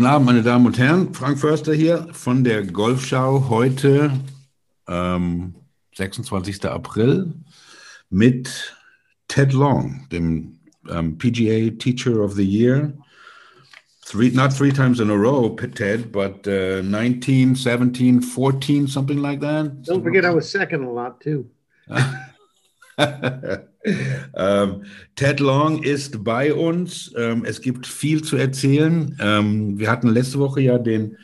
Guten Abend, meine Damen und Herren. Frank Förster hier von der Golfschau heute, ähm, 26. April, mit Ted Long, dem ähm, PGA Teacher of the Year. Three, not three times in a row, Ted, but uh, 19, 17, 14, something like that. Don't forget, I was second a lot too. ähm, Ted Long ist bei uns. Ähm, es gibt viel zu erzählen. Ähm, wir hatten letzte Woche ja den,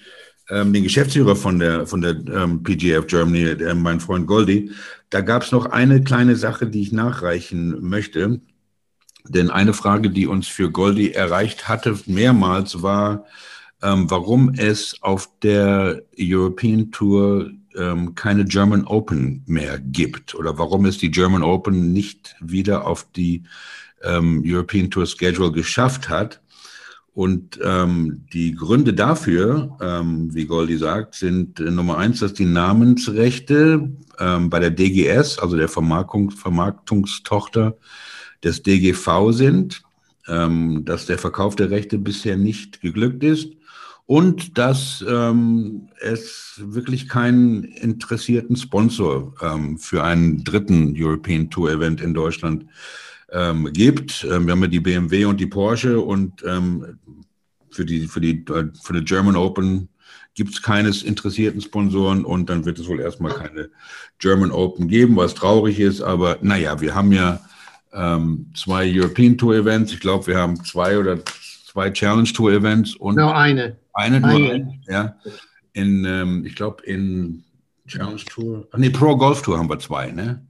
ähm, den Geschäftsführer von der, von der ähm, PGF Germany, der, mein Freund Goldie. Da gab es noch eine kleine Sache, die ich nachreichen möchte. Denn eine Frage, die uns für Goldie erreicht hatte, mehrmals war, ähm, warum es auf der European Tour ähm, keine German Open mehr gibt oder warum es die German Open nicht wieder auf die ähm, European Tour Schedule geschafft hat. Und ähm, die Gründe dafür, ähm, wie Goldi sagt, sind äh, Nummer eins, dass die Namensrechte ähm, bei der DGS, also der Vermarktung, Vermarktungstochter des DGV sind, ähm, dass der Verkauf der Rechte bisher nicht geglückt ist und dass ähm, es wirklich keinen interessierten Sponsor ähm, für einen dritten European Tour Event in Deutschland ähm, gibt. Ähm, wir haben ja die BMW und die Porsche und ähm, für die für die äh, für die German Open gibt es keines interessierten Sponsoren und dann wird es wohl erstmal keine German Open geben, was traurig ist. Aber naja, wir haben ja ähm, zwei European Tour Events. Ich glaube, wir haben zwei oder zwei Challenge Tour Events und no, eine. Eine nur, eine. ja. In, ähm, ich glaube, in Challenge Tour, ach nee, Pro Golf Tour haben wir zwei, ne?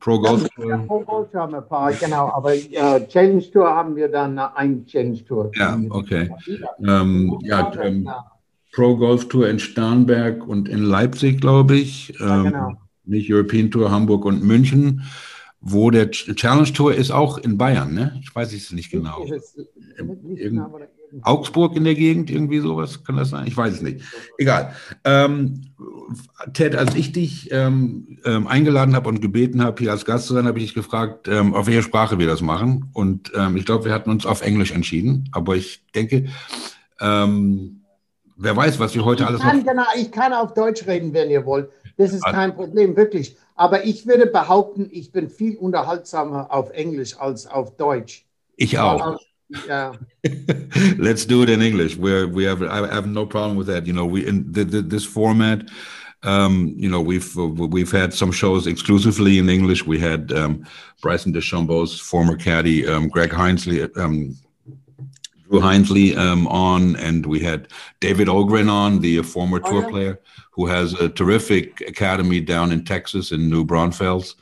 Pro Golf Tour. Ja, Pro Golf Tour haben wir ein paar, genau, aber äh, Challenge Tour haben wir dann ein Challenge Tour. Ja, okay. Ähm, ja, ähm, Pro Golf Tour in Starnberg und in Leipzig, glaube ich. Ja, ähm, genau. Nicht European Tour Hamburg und München wo der Challenge Tour ist auch in Bayern, ne? Ich weiß es nicht genau. Augsburg in der Gegend, irgendwie sowas, kann das sein? Ich weiß es nicht. Egal. Ähm, Ted, als ich dich ähm, ähm, eingeladen habe und gebeten habe, hier als Gast zu sein, habe ich dich gefragt, ähm, auf welche Sprache wir das machen. Und ähm, ich glaube, wir hatten uns auf Englisch entschieden. Aber ich denke, ähm, wer weiß, was wir heute ich alles kann, noch... Genau, ich kann auf Deutsch reden, wenn ihr wollt. Das ist kein Problem, wirklich. Aber ich würde behaupten, ich bin viel unterhaltsamer auf Englisch als auf Deutsch. Ich auch. Yeah. Let's do it in English. Where we have, I have no problem with that. You know, we in the, the, this format. Um, you know, we've we've had some shows exclusively in English. We had um, Bryson DeChambeau's former caddy, um, Greg Hinesley, um, Drew Hinesley um, on, and we had David Ogrin on, the former oh, tour yeah. player who has a terrific academy down in Texas in New Braunfels.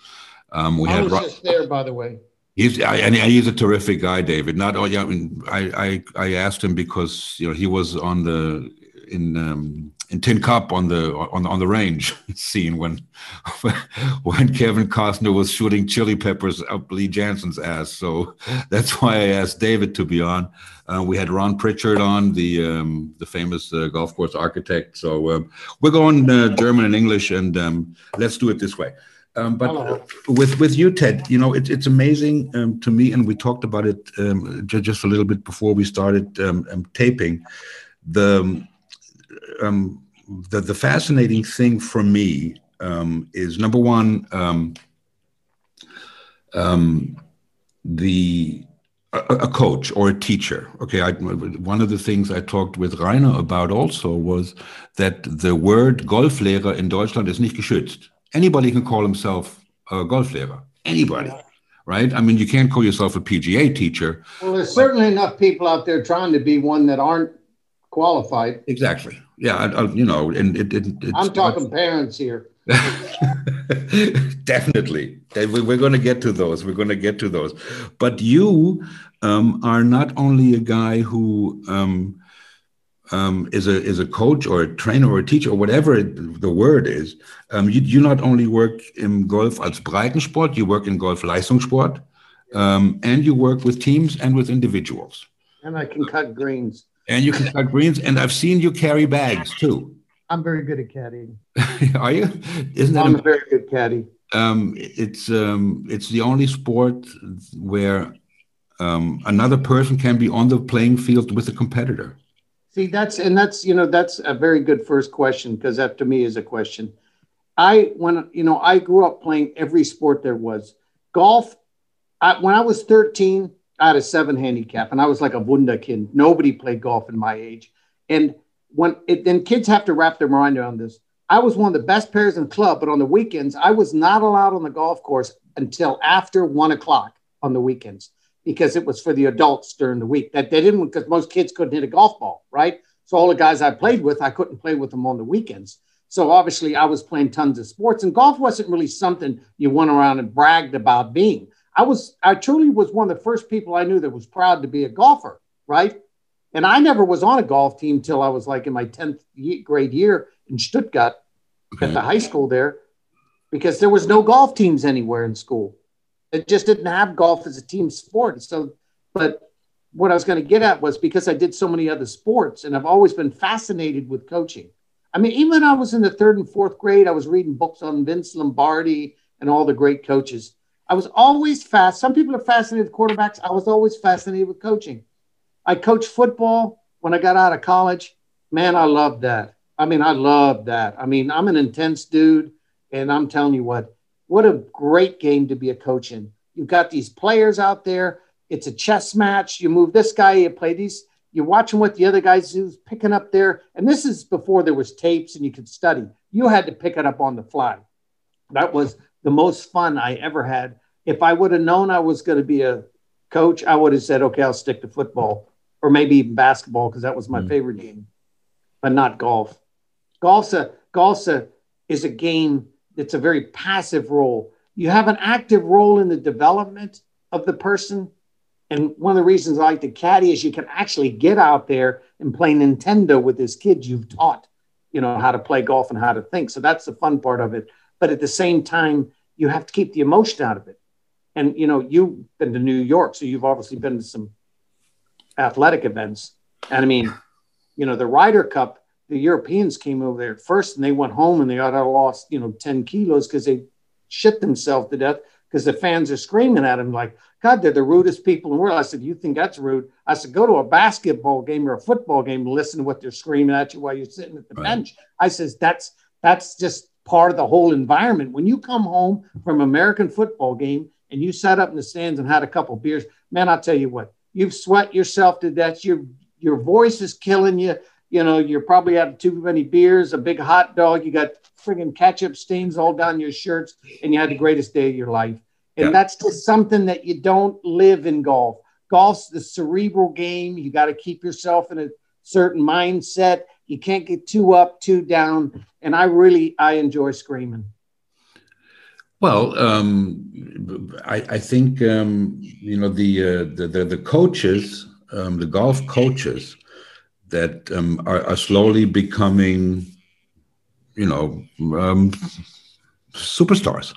Um, we I had was just there, by the way. He's and he's a terrific guy, David. Not oh yeah, I mean, I, I I asked him because you know he was on the in um, in Tin Cup on the on on the range scene when when Kevin Costner was shooting chili peppers up Lee Janzen's ass. So that's why I asked David to be on. Uh, we had Ron Prichard on, the um, the famous uh, golf course architect. So um, we're going uh, German and English, and um, let's do it this way. Um, but uh, with with you, Ted, you know, it, it's amazing um, to me, and we talked about it um, just a little bit before we started um, um, taping. The, um, the the fascinating thing for me is number one, the a, a, coach or a teacher. Okay, I, one of the things I talked with Rainer about also was that the word Golflehrer in Deutschland is nicht geschützt anybody can call himself a Golflehrer. Anybody. Yeah. Right? I mean, you can't call yourself a PGA teacher. Well, there's certainly enough people out there trying to be one that aren't qualified. Exactly. Yeah, I, I, you know, and it, it, I'm talking parents here. Definitely. We're going to get to those. We're going to get to those. But you um, are not only a guy who um, um, is a is a coach or a trainer or a teacher or whatever it, the word is, um, you, you not only work in Golf als Breitensport, you work in Golf Leistungssport, um, and you work with teams and with individuals. And I can cut greens. And you can cut greens, and I've seen you carry bags too. I'm very good at caddying. Are you? Isn't that I'm a, a very good caddy. Um, it's um, it's the only sport where um, another person can be on the playing field with a competitor. See, that's and that's you know that's a very good first question because that to me is a question. I when you know I grew up playing every sport there was. Golf. I, when I was 13, I had a seven handicap, and I was like a wunderkind. Nobody played golf in my age, and when it, then kids have to wrap their mind around this. I was one of the best players in the club, but on the weekends, I was not allowed on the golf course until after one o'clock on the weekends because it was for the adults during the week. That they didn't because most kids couldn't hit a golf ball, right? So all the guys I played with, I couldn't play with them on the weekends. So obviously, I was playing tons of sports, and golf wasn't really something you went around and bragged about being. I was, I truly was one of the first people I knew that was proud to be a golfer, right? And I never was on a golf team till I was like in my 10th grade year in Stuttgart okay. at the high school there because there was no golf teams anywhere in school. It just didn't have golf as a team sport. So, but what I was going to get at was because I did so many other sports and I've always been fascinated with coaching. I mean, even when I was in the third and fourth grade, I was reading books on Vince Lombardi and all the great coaches. I was always fast. Some people are fascinated with quarterbacks. I was always fascinated with coaching. I coached football when I got out of college. Man, I loved that. I mean, I loved that. I mean, I'm an intense dude, and I'm telling you what, what a great game to be a coach in. You've got these players out there. It's a chess match. You move this guy, you play these. You're watching what the other guys do, picking up there. And this is before there was tapes and you could study. You had to pick it up on the fly. That was the most fun I ever had. If I would have known I was going to be a coach, I would have said, okay, I'll stick to football or maybe even basketball because that was my mm. favorite game, but not golf. Golf's a golf's a is a game that's a very passive role. You have an active role in the development of the person. And one of the reasons I like to caddy is you can actually get out there and play Nintendo with this kid you've taught, you know, how to play golf and how to think. So that's the fun part of it. But at the same time, you have to keep the emotion out of it. And you know, you've been to New York, so you've obviously been to some athletic events. And I mean, you know, the Ryder Cup the Europeans came over there first and they went home and they ought to have lost, you know, 10 kilos because they shit themselves to death because the fans are screaming at them like, God, they're the rudest people in the world. I said, You think that's rude? I said, Go to a basketball game or a football game and listen to what they're screaming at you while you're sitting at the right. bench. I says, That's that's just part of the whole environment. When you come home from American football game and you sat up in the stands and had a couple beers, man, I'll tell you what, you've sweat yourself to death. Your your voice is killing you you know, you're probably had too many beers, a big hot dog, you got friggin' ketchup stains all down your shirts, and you had the greatest day of your life. And yeah. that's just something that you don't live in golf. Golf's the cerebral game. You got to keep yourself in a certain mindset. You can't get too up, too down. And I really, I enjoy screaming. Well, um, I, I, think um, you know the, uh, the, the the coaches, um, the golf coaches, that um, are, are, slowly becoming, you know, um, superstars.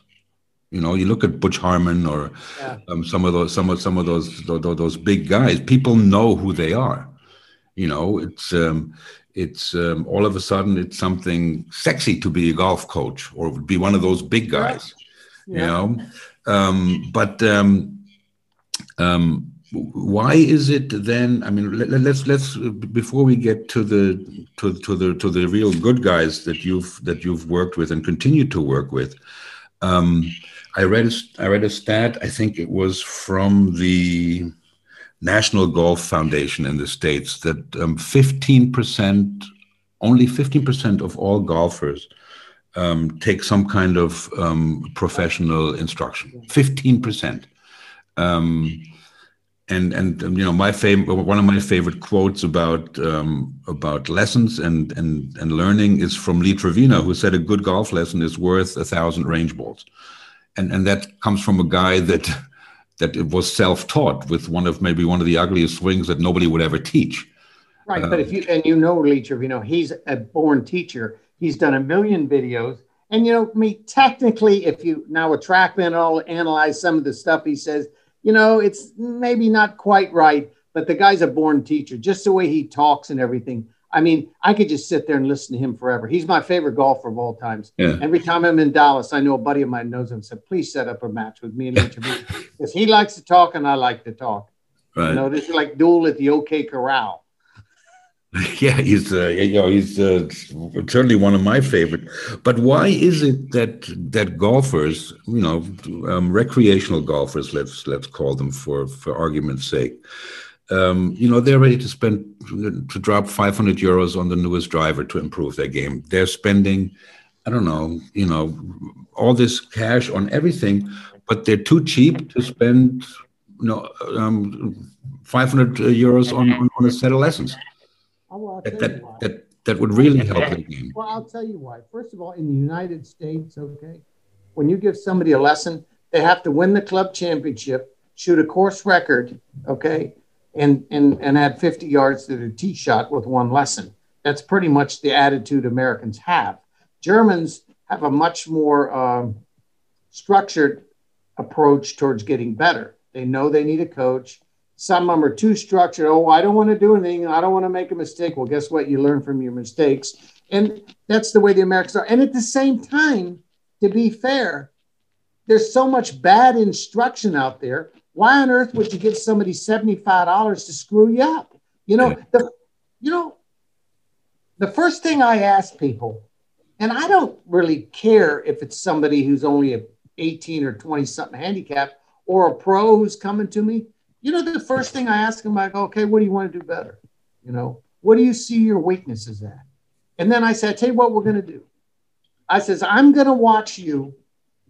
You know, you look at Butch Harmon or yeah. um, some of those, some of some of those, those, those big guys. People know who they are. You know, it's um, it's um, all of a sudden it's something sexy to be a golf coach or be one of those big guys. Yeah. You know, um, but um, um, why is it then i mean let, us let's before we get to the to, to the to the real good guys that you've that you've worked with and continue to work with um, i read a, i read a stat i think it was from the national golf foundation in the states that um, 15% only 15% of all golfers um, take some kind of um, professional instruction. 15% um, and and you know my favorite one of my favorite quotes about um, about lessons and and and learning is from Lee Trevino, who said a good golf lesson is worth a thousand range balls, and and that comes from a guy that that it was self-taught with one of maybe one of the ugliest swings that nobody would ever teach. Right, uh, but if you and you know Lee Trevino, he's a born teacher. He's done a million videos. And you know, me technically, if you now a TrackMan all analyze some of the stuff he says, you know, it's maybe not quite right, but the guy's a born teacher, just the way he talks and everything. I mean, I could just sit there and listen to him forever. He's my favorite golfer of all times. Yeah. Every time I'm in Dallas, I know a buddy of mine knows him and said, please set up a match with me and Lee because he likes to talk and I like to talk. Right. You know, this is like duel at the OK Corral. Yeah, he's uh, you know he's uh, certainly one of my favorite. But why is it that that golfers, you know, um, recreational golfers, let's let's call them for for argument's sake, um, you know, they're ready to spend to drop 500 euros on the newest driver to improve their game. They're spending, I don't know, you know, all this cash on everything, but they're too cheap to spend, you know, um, 500 euros on, on, on a set of lessons. Oh, well, that, that, that, that would really help the game. Well, I'll tell you why. First of all, in the United States, okay, when you give somebody a lesson, they have to win the club championship, shoot a course record, okay, and and and add 50 yards to their tee shot with one lesson. That's pretty much the attitude Americans have. Germans have a much more um, structured approach towards getting better. They know they need a coach. Some of them are too structured. Oh, I don't want to do anything. I don't want to make a mistake. Well, guess what? You learn from your mistakes. And that's the way the Americans are. And at the same time, to be fair, there's so much bad instruction out there. Why on earth would you give somebody $75 to screw you up? You know, the, you know, the first thing I ask people, and I don't really care if it's somebody who's only a 18 or 20 something handicap or a pro who's coming to me you know, the first thing I ask him, I go, okay, what do you want to do better? You know, what do you see your weaknesses at? And then I said, tell you what we're going to do. I says, I'm going to watch you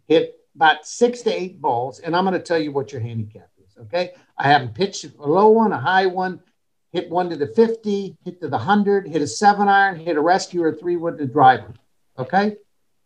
hit about six to eight balls, and I'm going to tell you what your handicap is. Okay. I haven't pitch a low one, a high one, hit one to the 50, hit to the 100, hit a seven iron, hit a rescue or a three wood to driver. Okay.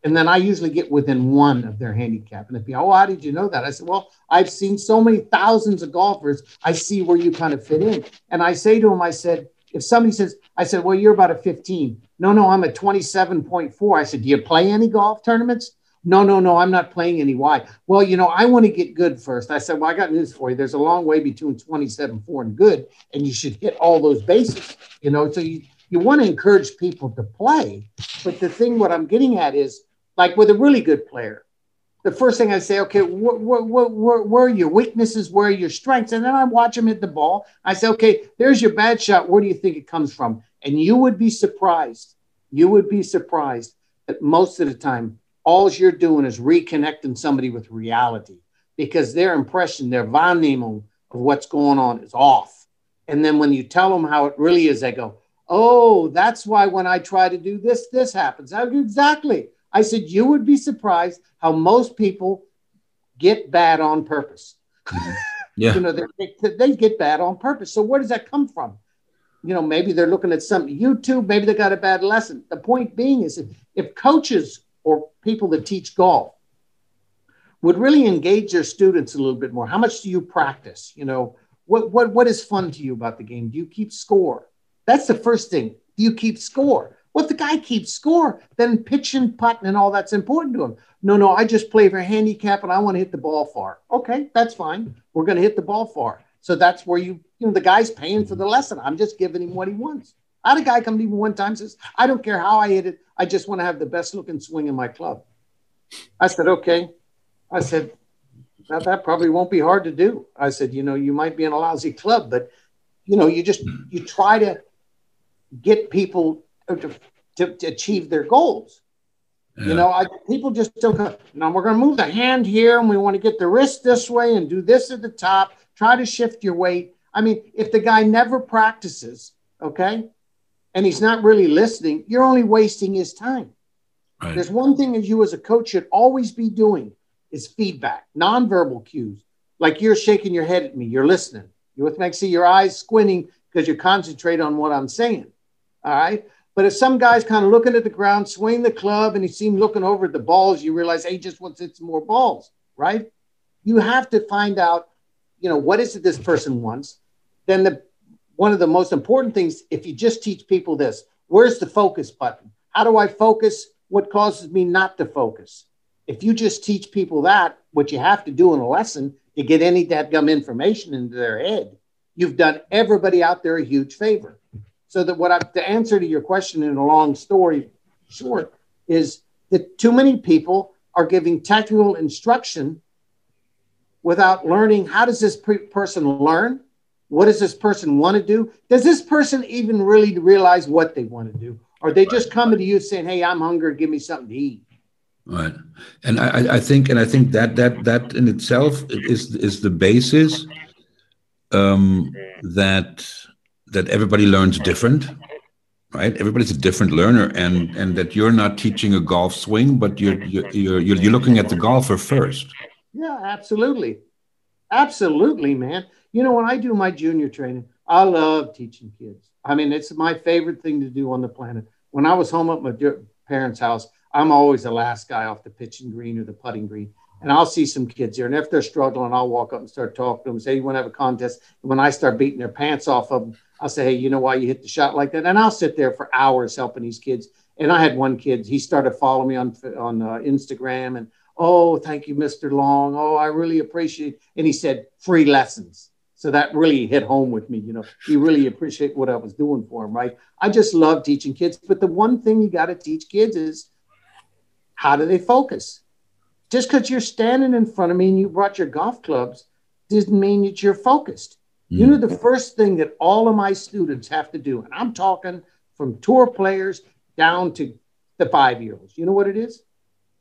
And then I usually get within one of their handicap. And if you, oh, how did you know that? I said, well, I've seen so many thousands of golfers. I see where you kind of fit in. And I say to them, I said, if somebody says, I said, well, you're about a 15. No, no, I'm a 27.4. I said, do you play any golf tournaments? No, no, no, I'm not playing any. Why? Well, you know, I want to get good first. I said, well, I got news for you. There's a long way between 27.4 and good, and you should hit all those bases, you know. So you, you want to encourage people to play. But the thing, what I'm getting at is, like with a really good player, the first thing I say, okay, wh- wh- wh- where are your weaknesses? Where are your strengths? And then I watch him hit the ball. I say, okay, there's your bad shot. Where do you think it comes from? And you would be surprised. You would be surprised that most of the time, all you're doing is reconnecting somebody with reality because their impression, their wahrnehmung of what's going on is off. And then when you tell them how it really is, they go, oh, that's why when I try to do this, this happens. Exactly. I said, you would be surprised how most people get bad on purpose. Mm-hmm. Yeah. you know, they, they get bad on purpose. So where does that come from? You know, maybe they're looking at some YouTube, maybe they got a bad lesson. The point being is if, if coaches or people that teach golf would really engage their students a little bit more, how much do you practice? You know, what, what, what is fun to you about the game? Do you keep score? That's the first thing. Do you keep score? Well, if the guy keeps score, then pitch and putt and all that's important to him. No, no, I just play for handicap and I want to hit the ball far. Okay, that's fine. We're going to hit the ball far. So that's where you, you know, the guy's paying for the lesson. I'm just giving him what he wants. I had a guy come to me one time says, I don't care how I hit it. I just want to have the best looking swing in my club. I said, okay. I said, that, that probably won't be hard to do. I said, you know, you might be in a lousy club, but you know, you just, you try to get people to, to, to achieve their goals. Yeah. You know, I, people just don't go, now we're going to move the hand here and we want to get the wrist this way and do this at the top, try to shift your weight. I mean, if the guy never practices, okay, and he's not really listening, you're only wasting his time. Right. There's one thing that you as a coach should always be doing is feedback, nonverbal cues. Like you're shaking your head at me, you're listening. You with me? I see your eyes squinting because you concentrate on what I'm saying. All right. But if some guy's kind of looking at the ground, swing the club, and he seems looking over at the balls, you realize, hey, just wants some more balls, right? You have to find out, you know, what is it this person wants. Then the one of the most important things, if you just teach people this, where's the focus button? How do I focus? What causes me not to focus? If you just teach people that, what you have to do in a lesson to get any that gum information into their head, you've done everybody out there a huge favor. So that what I, the answer to your question in a long story short is that too many people are giving technical instruction without learning how does this pre- person learn What does this person want to do? Does this person even really realize what they want to do? Or they just coming to you saying, "Hey, I'm hungry. Give me something to eat." Right, and I, I think, and I think that that that in itself is is the basis um, that that everybody learns different, right? Everybody's a different learner, and and that you're not teaching a golf swing, but you're you're you're, you're looking at the golfer first. Yeah, absolutely, absolutely, man. You know, when I do my junior training, I love teaching kids. I mean, it's my favorite thing to do on the planet. When I was home at my parents' house, I'm always the last guy off the pitching green or the putting green. And I'll see some kids here. And if they're struggling, I'll walk up and start talking to them, say, You want to have a contest? And when I start beating their pants off of them, I'll say, Hey, you know why you hit the shot like that? And I'll sit there for hours helping these kids. And I had one kid, he started following me on, on uh, Instagram and, Oh, thank you, Mr. Long. Oh, I really appreciate. And he said, Free lessons. So that really hit home with me. You know, he really appreciate what I was doing for him, right? I just love teaching kids. But the one thing you got to teach kids is how do they focus? Just because you're standing in front of me and you brought your golf clubs doesn't mean that you're focused. Mm. You know, the first thing that all of my students have to do, and I'm talking from tour players down to the five year olds, you know what it is?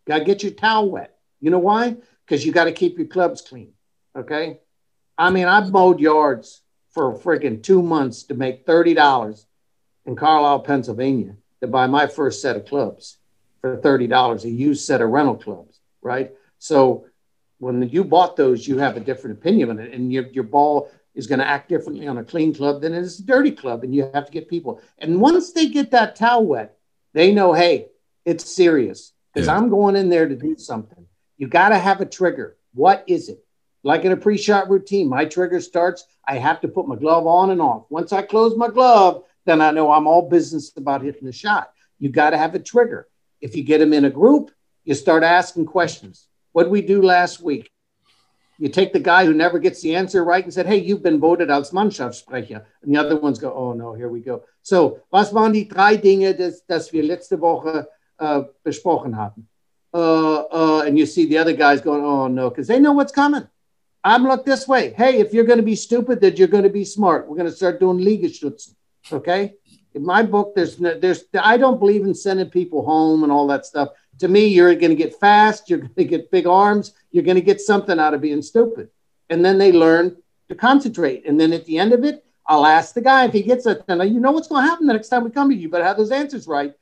Got to get your towel wet. You know why? Because you got to keep your clubs clean. Okay. I mean, I mowed yards for freaking two months to make $30 in Carlisle, Pennsylvania to buy my first set of clubs for $30, a used set of rental clubs, right? So when you bought those, you have a different opinion on it, and your, your ball is going to act differently on a clean club than it is a dirty club, and you have to get people. And once they get that towel wet, they know, hey, it's serious because yeah. I'm going in there to do something. You got to have a trigger. What is it? like in a pre-shot routine, my trigger starts. I have to put my glove on and off. Once I close my glove, then I know I'm all business about hitting the shot. You got to have a trigger. If you get them in a group, you start asking questions. What did we do last week? You take the guy who never gets the answer right and said, "Hey, you've been voted als Mannschaftssprecher," and the other ones go, "Oh no, here we go." So, was waren die drei Dinge, das, das wir letzte Woche uh, besprochen haben? Uh, uh, and you see the other guys going, "Oh no," because they know what's coming. I'm look this way. Hey, if you're going to be stupid, then you're going to be smart. We're going to start doing Liegestützen. Okay. In my book, there's no, there's I don't believe in sending people home and all that stuff. To me, you're going to get fast. You're going to get big arms. You're going to get something out of being stupid, and then they learn to concentrate. And then at the end of it, I'll ask the guy if he gets it. And you know what's going to happen the next time we come to you. Better have those answers right.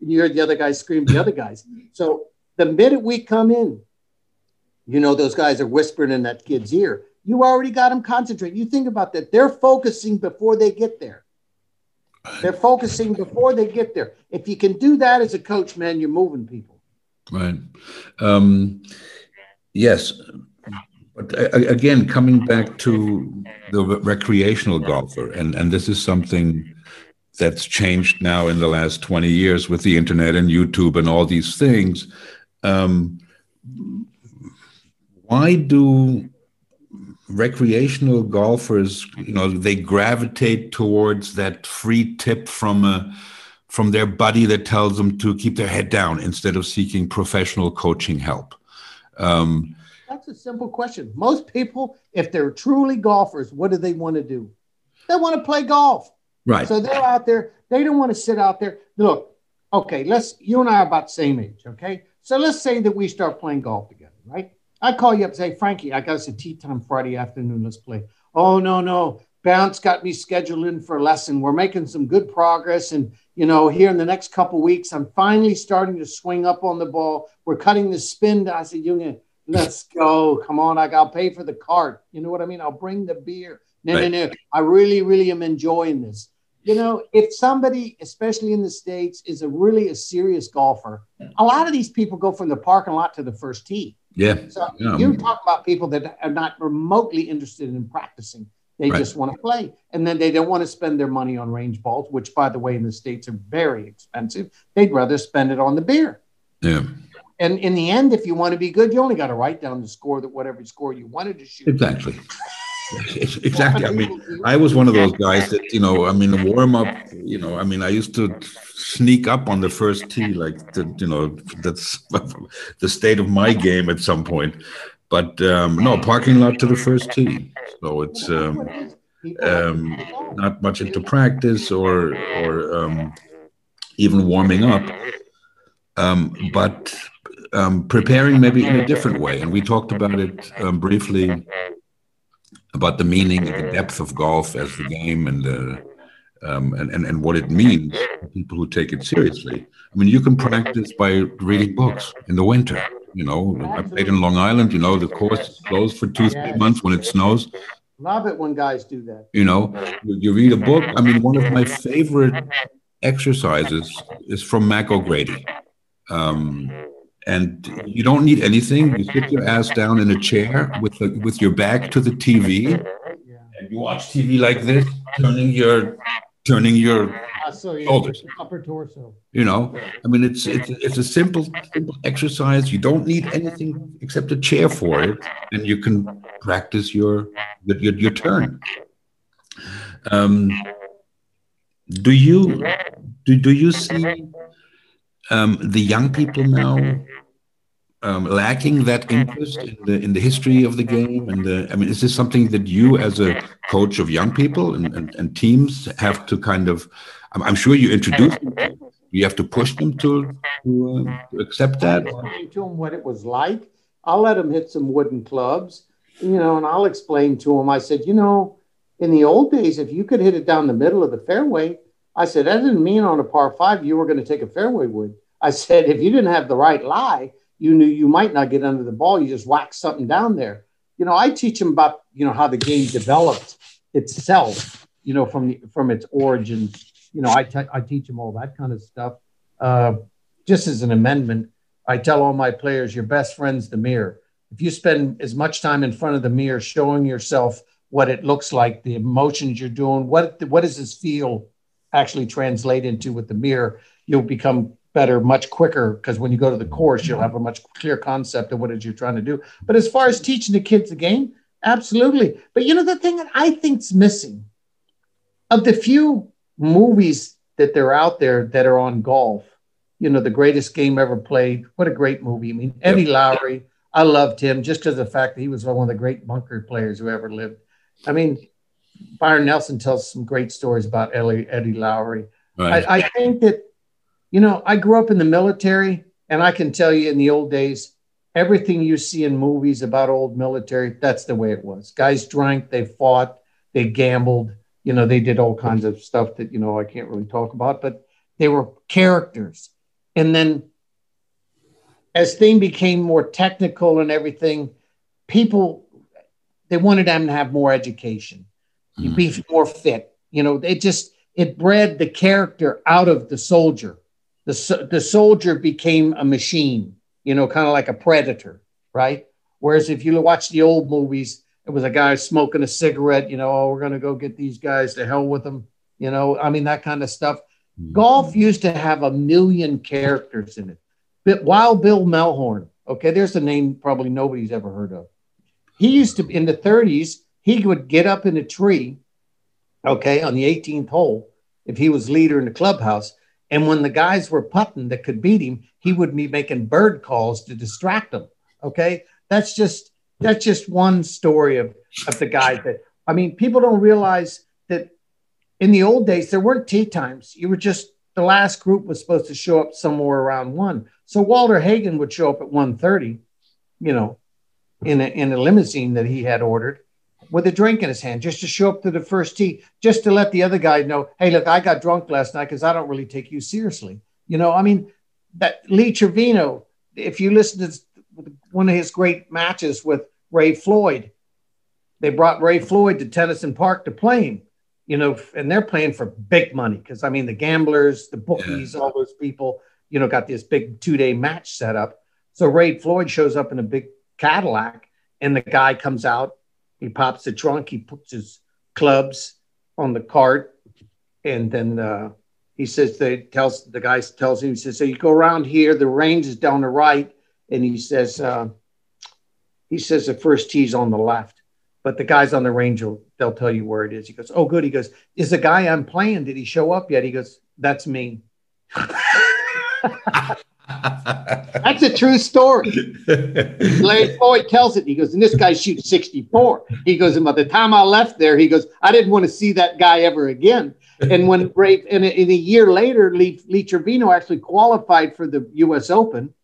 And you heard the other guys scream, the other guys. So the minute we come in, you know those guys are whispering in that kid's ear. You already got them concentrating. You think about that. They're focusing before they get there. They're focusing before they get there. If you can do that as a coach, man, you're moving people. Right. Um, yes. But again, coming back to the recreational golfer, and, and this is something that's changed now in the last 20 years with the internet and YouTube and all these things. Um, why do recreational golfers you know they gravitate towards that free tip from a from their buddy that tells them to keep their head down instead of seeking professional coaching help. Um, that's a simple question. Most people if they're truly golfers what do they want to do? They want to play golf. Right. So they're out there they don't want to sit out there. Look okay let's you and i are about the same age okay? So let's say that we start playing golf together right I call you up and say, Frankie, I got us a tea time Friday afternoon. Let's play. Oh, no, no. Bounce got me scheduled in for a lesson. We're making some good progress. And, you know, here in the next couple weeks, I'm finally starting to swing up on the ball. We're cutting the spin. I said, Junge, let's go. Come on. I, I'll pay for the cart. You know what I mean? I'll bring the beer. No, right. no, no. I really, really am enjoying this. You know, if somebody, especially in the States, is a really a serious golfer, a lot of these people go from the parking lot to the first tee. Yeah. So yeah. you talk about people that are not remotely interested in practicing. They right. just want to play. And then they don't want to spend their money on range balls, which, by the way, in the States are very expensive. They'd rather spend it on the beer. Yeah. And in the end, if you want to be good, you only got to write down the score that whatever score you wanted to shoot. Exactly. exactly. I mean, I was one of those guys that, you know, I mean, warm up, you know, I mean, I used to sneak up on the first tee, like, the, you know, that's the state of my game at some point. but um, no parking lot to the first tee. So it's um, um, not much into practice or or um, even warming up, um, but um, preparing maybe in a different way. And we talked about it briefly about the meaning and the depth of golf as the game and the um, and, and, and what it means for people who take it seriously. I mean, you can practice by reading books in the winter. You know, I played in Long Island. You know, the course is closed for two, three months when it snows. Love it when guys do that. You know, you read a book. I mean, one of my favorite exercises is from Mac O'Grady. Um, and you don't need anything. You sit your ass down in a chair with the, with your back to the TV, and you watch TV like this, turning your turning your uh, so shoulders, upper torso. You know, I mean, it's it's it's a simple simple exercise. You don't need anything except a chair for it, and you can practice your your your turn. Um, do you do do you see um, the young people now um, lacking that interest in the in the history of the game? And the, I mean, is this something that you, as a coach of young people and, and, and teams, have to kind of? I'm, I'm sure you introduce them. You have to push them to to, uh, to accept that. To them what it was like. I'll let them hit some wooden clubs, you know, and I'll explain to them. I said, you know, in the old days, if you could hit it down the middle of the fairway, I said that didn't mean on a par five you were going to take a fairway wood. I said if you didn't have the right lie, you knew you might not get under the ball. You just whack something down there. You know, I teach them about you know how the game developed itself. You know, from the from its origins. You know, I, te- I teach them all that kind of stuff. Uh, just as an amendment, I tell all my players, your best friend's the mirror. If you spend as much time in front of the mirror showing yourself what it looks like, the emotions you're doing, what what does this feel actually translate into with the mirror, you'll become better much quicker because when you go to the course, you'll have a much clear concept of what it is you're trying to do. But as far as teaching the kids the game, absolutely. But you know, the thing that I think's missing of the few movies that they're out there that are on golf, you know, the greatest game ever played. What a great movie. I mean, Eddie Lowery, I loved him just because of the fact that he was one of the great bunker players who ever lived. I mean, Byron Nelson tells some great stories about Eddie, Eddie Lowery. Right. I, I think that you know, I grew up in the military, and I can tell you in the old days, everything you see in movies about old military, that's the way it was. Guys drank, they fought, they gambled, you know, they did all kinds of stuff that, you know, I can't really talk about, but they were characters. And then as things became more technical and everything, people they wanted them to have more education, mm. be more fit. You know, it just it bred the character out of the soldier the, the soldier became a machine, you know, kind of like a predator, right? Whereas if you watch the old movies, it was a guy smoking a cigarette, you know, oh, we're going to go get these guys to hell with them, you know, I mean, that kind of stuff. Mm-hmm. Golf used to have a million characters in it. But Wild Bill Mehlhorn, okay, there's a name probably nobody's ever heard of. He used to, be in the 30s, he would get up in a tree, okay, on the 18th hole, if he was leader in the clubhouse, and when the guys were putting that could beat him, he would be making bird calls to distract them. Okay. That's just that's just one story of, of the guys that I mean, people don't realize that in the old days there weren't tee times. You were just the last group was supposed to show up somewhere around one. So Walter Hagen would show up at 1:30, you know, in a in a limousine that he had ordered with a drink in his hand just to show up to the first tee, just to let the other guy know, hey, look, I got drunk last night because I don't really take you seriously. You know, I mean, that Lee Trevino, if you listen to one of his great matches with Ray Floyd, they brought Ray Floyd to Tenison Park to play him, you know, and they're playing for big money because I mean, the gamblers, the bookies, yeah. all those people, you know, got this big two day match set up. So Ray Floyd shows up in a big Cadillac, and the guy comes out he pops the trunk, he puts his clubs on the cart, and then uh, he says they tells the guy tells him he says so you go around here, the range is down the right, and he says uh, he says the first tee's on the left, but the guys on the range will they'll tell you where it is. He goes, oh good. He goes, is the guy I'm playing? Did he show up yet? He goes, that's me. That's a true story. Larry Floyd tells it. He goes, and this guy shoots 64. He goes, and by the time I left there, he goes, I didn't want to see that guy ever again. And when Ray, and a, a year later, Lee, Lee Trevino actually qualified for the U.S. Open,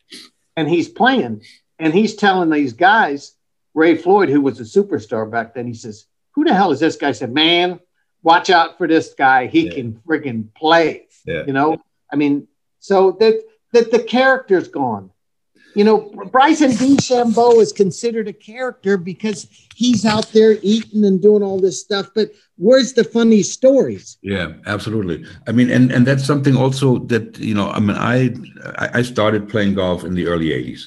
and he's playing, and he's telling these guys, Ray Floyd, who was a superstar back then, he says, "Who the hell is this guy?" I said, "Man, watch out for this guy. He yeah. can friggin' play." Yeah. You know, I mean, so that that the character's gone. You know, Bryson DeChambeau is considered a character because he's out there eating and doing all this stuff. But where's the funny stories? Yeah, absolutely. I mean, and and that's something also that you know. I mean, I I started playing golf in the early '80s,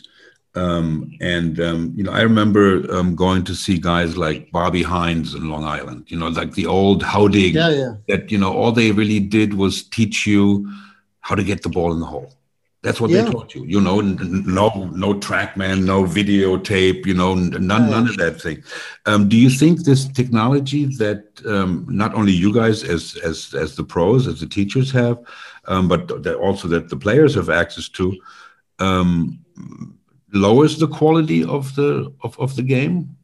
um, and um, you know, I remember um, going to see guys like Bobby Hines in Long Island. You know, like the old Howdig. Yeah, yeah. That you know, all they really did was teach you how to get the ball in the hole. That's what yeah. they taught you. You know, no no TrackMan, no videotape. You know, none none of that thing. Um, do you think this technology that um, not only you guys as as as the pros, as the teachers have, um, but that also that the players have access to, um, lowers the quality of the of, of the game?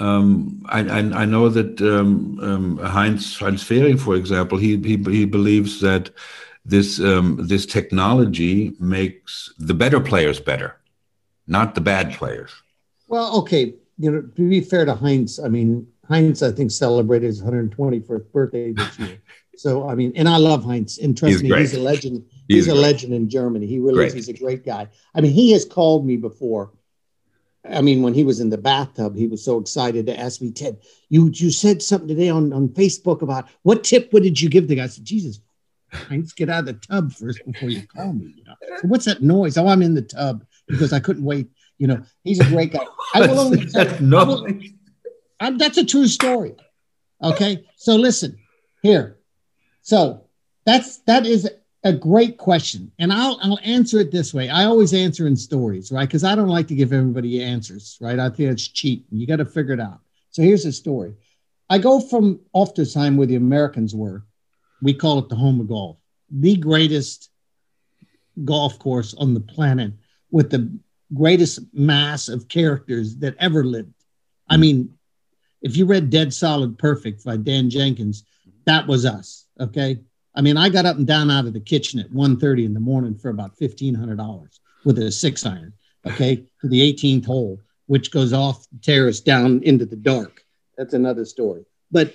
Um, I, I, I know that um, Heinz Heinz Fehring, for example, he he he believes that this um, this technology makes the better players better, not the bad players. Well, okay, you know, to be fair to Heinz, I mean, Heinz, I think celebrated his 121st birthday this year. So I mean, and I love Heinz, and trust he's me, great. he's a legend. He's, he's a legend in Germany. He really great. is. He's a great guy. I mean, he has called me before. I mean, when he was in the bathtub, he was so excited to ask me, Ted, you you said something today on, on Facebook about what tip what did you give the guy? I said, Jesus, Heinz, get out of the tub first before you call me. You know? So what's that noise? Oh, I'm in the tub because I couldn't wait. You know, he's a great guy. I will only no. Will, I, that's a true story. Okay, so listen here. So that's that is a great question, and I'll I'll answer it this way. I always answer in stories, right? Because I don't like to give everybody answers, right? I think it's cheap. You got to figure it out. So here's a story. I go from off the time where the Americans were we call it the home of golf, the greatest golf course on the planet with the greatest mass of characters that ever lived. I mm-hmm. mean, if you read Dead Solid Perfect by Dan Jenkins, that was us. Okay. I mean, I got up and down out of the kitchen at 1.30 in the morning for about $1,500 with a six iron, okay, to the 18th hole, which goes off the terrace down into the dark. That's another story. But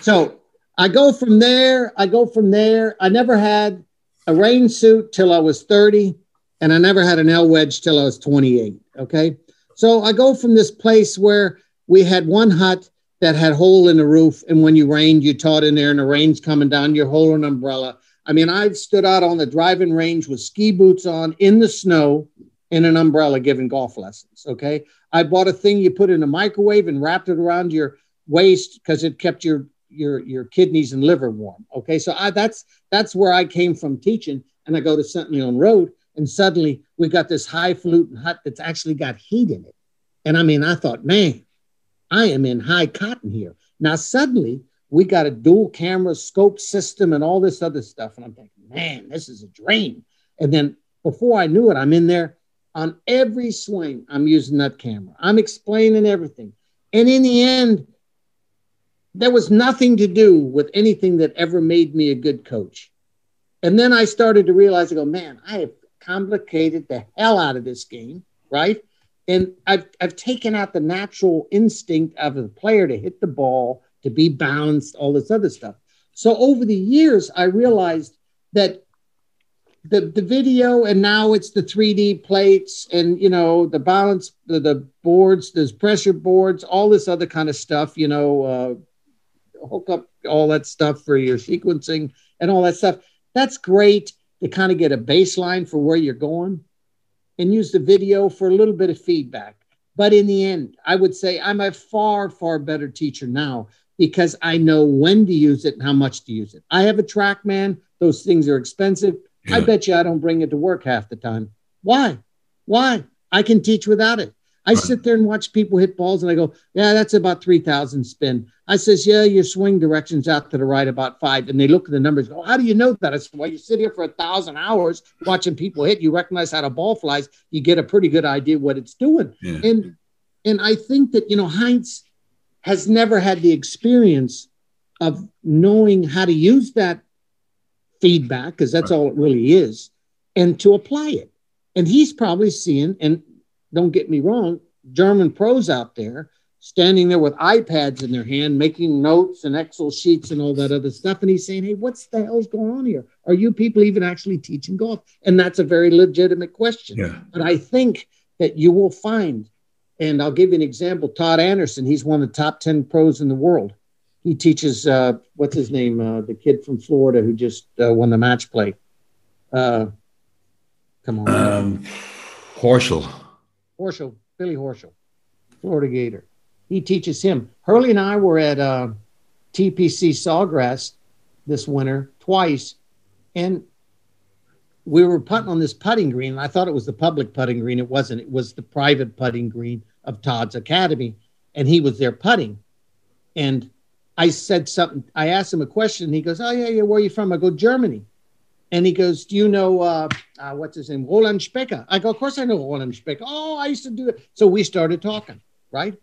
so I go from there. I go from there. I never had a rain suit till I was 30, and I never had an L wedge till I was 28. Okay. So I go from this place where we had one hut that had hole in the roof, and when you rained, you taught in there, and the rain's coming down, you're holding an umbrella. I mean, I've stood out on the driving range with ski boots on in the snow in an umbrella giving golf lessons. Okay. I bought a thing you put in a microwave and wrapped it around your waist because it kept your your your kidneys and liver warm. Okay, so I, that's that's where I came from teaching, and I go to St. Leon-Rot, and suddenly we got this highfalutin hut that's actually got heat in it, and I mean, I thought, man, I am in high cotton here. Now suddenly we got a dual camera scope system and all this other stuff, and I'm thinking, man, this is a dream. And then before I knew it, I'm in there on every swing. I'm using that camera. I'm explaining everything, and in the end there was nothing to do with anything that ever made me a good coach. And then I started to realize, I go, man, I have complicated the hell out of this game, right? And I've, I've taken out the natural instinct of the player to hit the ball, to be balanced, all this other stuff. So over the years, I realized that the, the video and now it's the 3D plates and you know the balance the, the boards there's pressure boards all this other kind of stuff you know uh, hook up all that stuff for your sequencing and all that stuff. That's great to kind of get a baseline for where you're going and use the video for a little bit of feedback. But in the end, I would say I'm a far, far better teacher now because I know when to use it and how much to use it. I have a TrackMan, those things are expensive. Yeah. I bet you I don't bring it to work half the time. Why? Why? I can teach without it. I sit there and watch people hit balls and I go, yeah, that's about 3,000 spin. I says, yeah, your swing direction's out to the right about five. And they look at the numbers, go, how do you know that? I said, well, you sit here for a thousand hours watching people hit, you recognize how the ball flies, you get a pretty good idea what it's doing. Yeah. And and I think that, you know, Heinz has never had the experience of knowing how to use that feedback, because that's right. all it really is, and to apply it. And he's probably seeing, and don't get me wrong, German pros out there standing there with iPads in their hand, making notes and Excel sheets and all that other stuff. And he's saying, Hey, what's the hell's going on here? Are you people even actually teaching golf? And that's a very legitimate question. Yeah. But I think that you will find, and I'll give you an example Todd Anderson, he's one of the top 10 pros in the world. He teaches, uh, what's his name? Uh, the kid from Florida who just uh, won the match play. Uh, come on. Um, Horschel. Horschel, Billy Horschel, Florida Gator. He teaches him. Hurly and I were at uh, TPC Sawgrass this winter twice, and we were putting on this putting green. I thought it was the public putting green. It wasn't. It was the private putting green of Todd's Academy, and he was there putting. And I said something. I asked him a question. he goes, "Oh yeah, yeah. Where are you from?" I go, "Germany." And he goes, Do you know uh, uh, what's his name? Roland Specker. I go, Of course I know Roland Specker. Oh, I used to do it. So we started talking, right?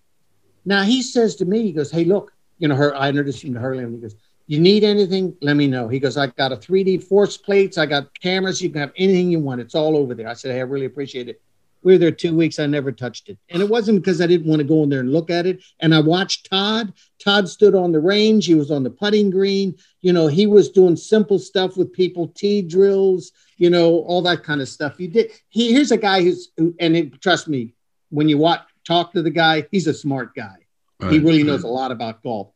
Now he says to me, he goes, Hey, look, you know, her I introduced him to Hurly and he goes, You need anything? Let me know. He goes, I got a 3D force plates, I got cameras, you can have anything you want. It's all over there. I said, Hey, I really appreciate it. We were there two weeks. I never touched it. And it wasn't because I didn't want to go in there and look at it. And I watched Todd. Todd stood on the range. He was on the putting green. You know, he was doing simple stuff with people, tee drills, you know, all that kind of stuff. He did. He, here's a guy who's, who, and it, trust me, when you watch, talk to the guy, he's a smart guy. Right. He really knows a lot about golf.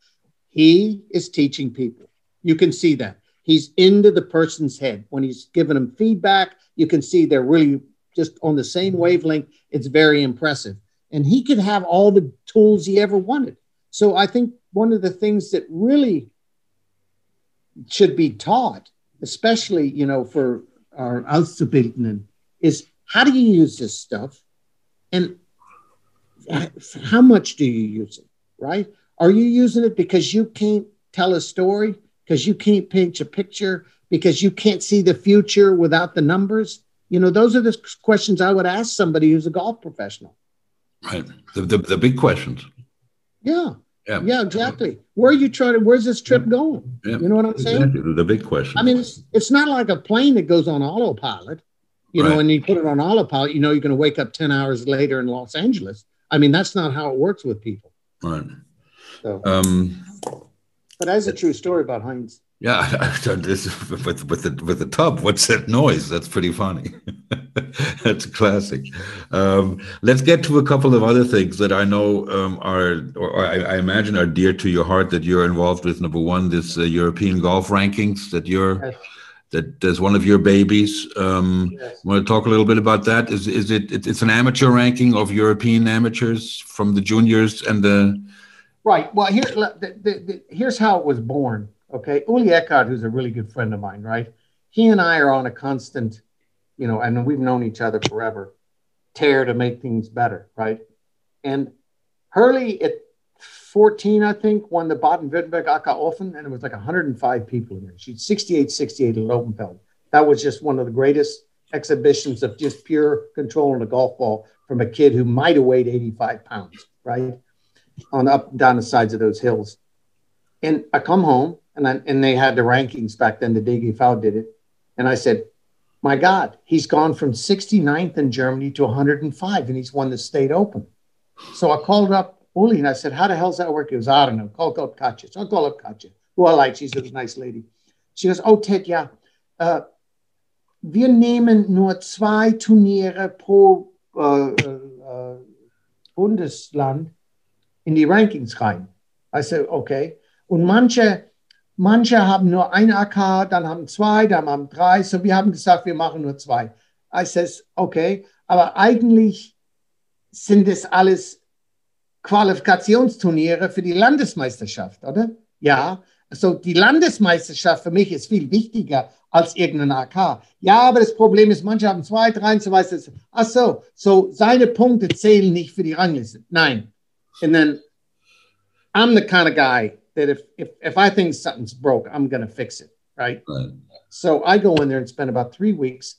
He is teaching people. You can see that. He's into the person's head. When he's giving them feedback, you can see they're really just on the same wavelength. It's very impressive. And he could have all the tools he ever wanted. So I think one of the things that really should be taught, especially, you know, for our Auszubildenden, is how do you use this stuff? And how much do you use it, right? Are you using it because you can't tell a story, because you can't paint a picture, because you can't see the future without the numbers? You know, those are the questions I would ask somebody who's a golf professional. Right. The, the, the big questions. Yeah. Yeah. yeah, exactly. Where are you trying to? Where's this trip going? Yeah. You know what I'm saying? Exactly. The big question. I mean, it's, it's not like a plane that goes on autopilot, you right. know, and you put it on autopilot. You know, you're going to wake up ten hours later in Los Angeles. I mean, that's not how it works with people. Right. So, um, but that's a true story about Heinz. Yeah, this with with the with the tub. What's that noise? That's pretty funny. That's a classic. Um, let's get to a couple of other things that I know um, are, or I, I, imagine are dear to your heart that you're involved with. Number one, this uh, European golf rankings that you're. Yes. That there's one of your babies. Um, yes. Want to talk a little bit about that? Is is it? It's an amateur ranking of European amateurs from the juniors and the. Right. Well, here, the, the, the, here's how it was born Okay. Uli Eckhart, who's a really good friend of mine, right? He and I are on a constant, you know, and we've known each other forever, tear to make things better, right? And Hurly at 14, I think, won the Baden-Württemberg AK Open, and it was like 105 people in there. She's 68 68 in Lobenfeld. That was just one of the greatest exhibitions of just pure control on a golf ball from a kid who might have weighed 85 pounds, right? On up and down the sides of those hills. And I come home and I, and they had the rankings back then. The DGV did it, and I said, "My God, he's gone from 69th in Germany to 105, and he's won the state open." So I called up Uli and I said, "How the hell's that work?" He goes, "I don't know. Call up Katja." So I call up Katja, who I like. She's a nice lady. She goes, "Oh Ted, ja, uh, wir nehmen nur zwei Turniere pro uh, uh, Bundesland in die Rankings rein." I said, "Okay." Und manche Manche haben nur ein AK, dann haben zwei, dann haben drei. So, wir haben gesagt, wir machen nur zwei. I says, okay, aber eigentlich sind es alles Qualifikationsturniere für die Landesmeisterschaft, oder? Ja. so die Landesmeisterschaft für mich ist viel wichtiger als irgendein AK. Ja, aber das Problem ist, manche haben zwei, drei und so weiter. Ach so, so seine Punkte zählen nicht für die Rangliste. Nein. And then I'm the kind of guy that if if, if I think something's broke, I'm going to fix it. Right? right? So I go in there and spend about three weeks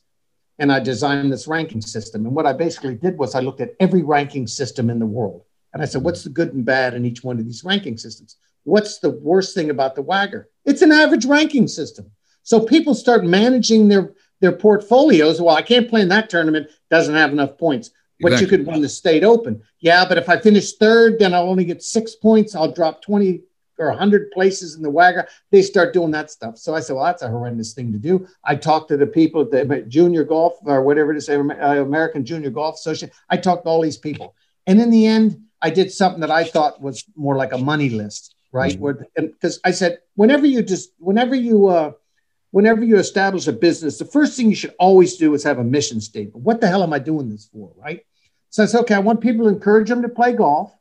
and I designed this ranking system. And what I basically did was I looked at every ranking system in the world. And I said, what's the good and bad in each one of these ranking systems? What's the worst thing about the WAGR? It's an average ranking system. So people start managing their, their portfolios. Well, I can't play in that tournament, doesn't have enough points. But exactly. you could win the state open. Yeah, but if I finish third, then I'll only get six points. I'll drop 20 or 100 places in the WAGR. They start doing that stuff. So I said, well, that's a horrendous thing to do. I talked to the people at the junior golf or whatever it is, uh, American Junior Golf Association. I talked to all these people. And in the end, I did something that I thought was more like a money list, right? Mm-hmm. Because I said, whenever you just whenever you uh whenever you establish a business, the first thing you should always do is have a mission statement. What the hell am I doing this for? Right. So I said, okay, I want people to encourage them to play golf.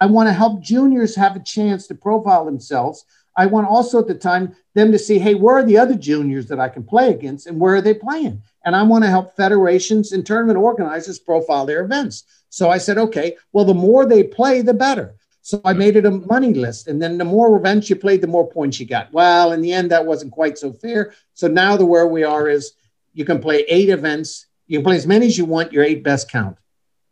I want to help juniors have a chance to profile themselves. I want also at the time them to see, hey, where are the other juniors that I can play against and where are they playing? And I want to help federations and tournament organizers profile their events. So I said, okay, well, the more they play, the better. So I made it a money list. And then the more events you played, the more points you got. Well, in the end, that wasn't quite so fair. So now the where we are is you can play eight events. You can play as many as you want, your eight best count.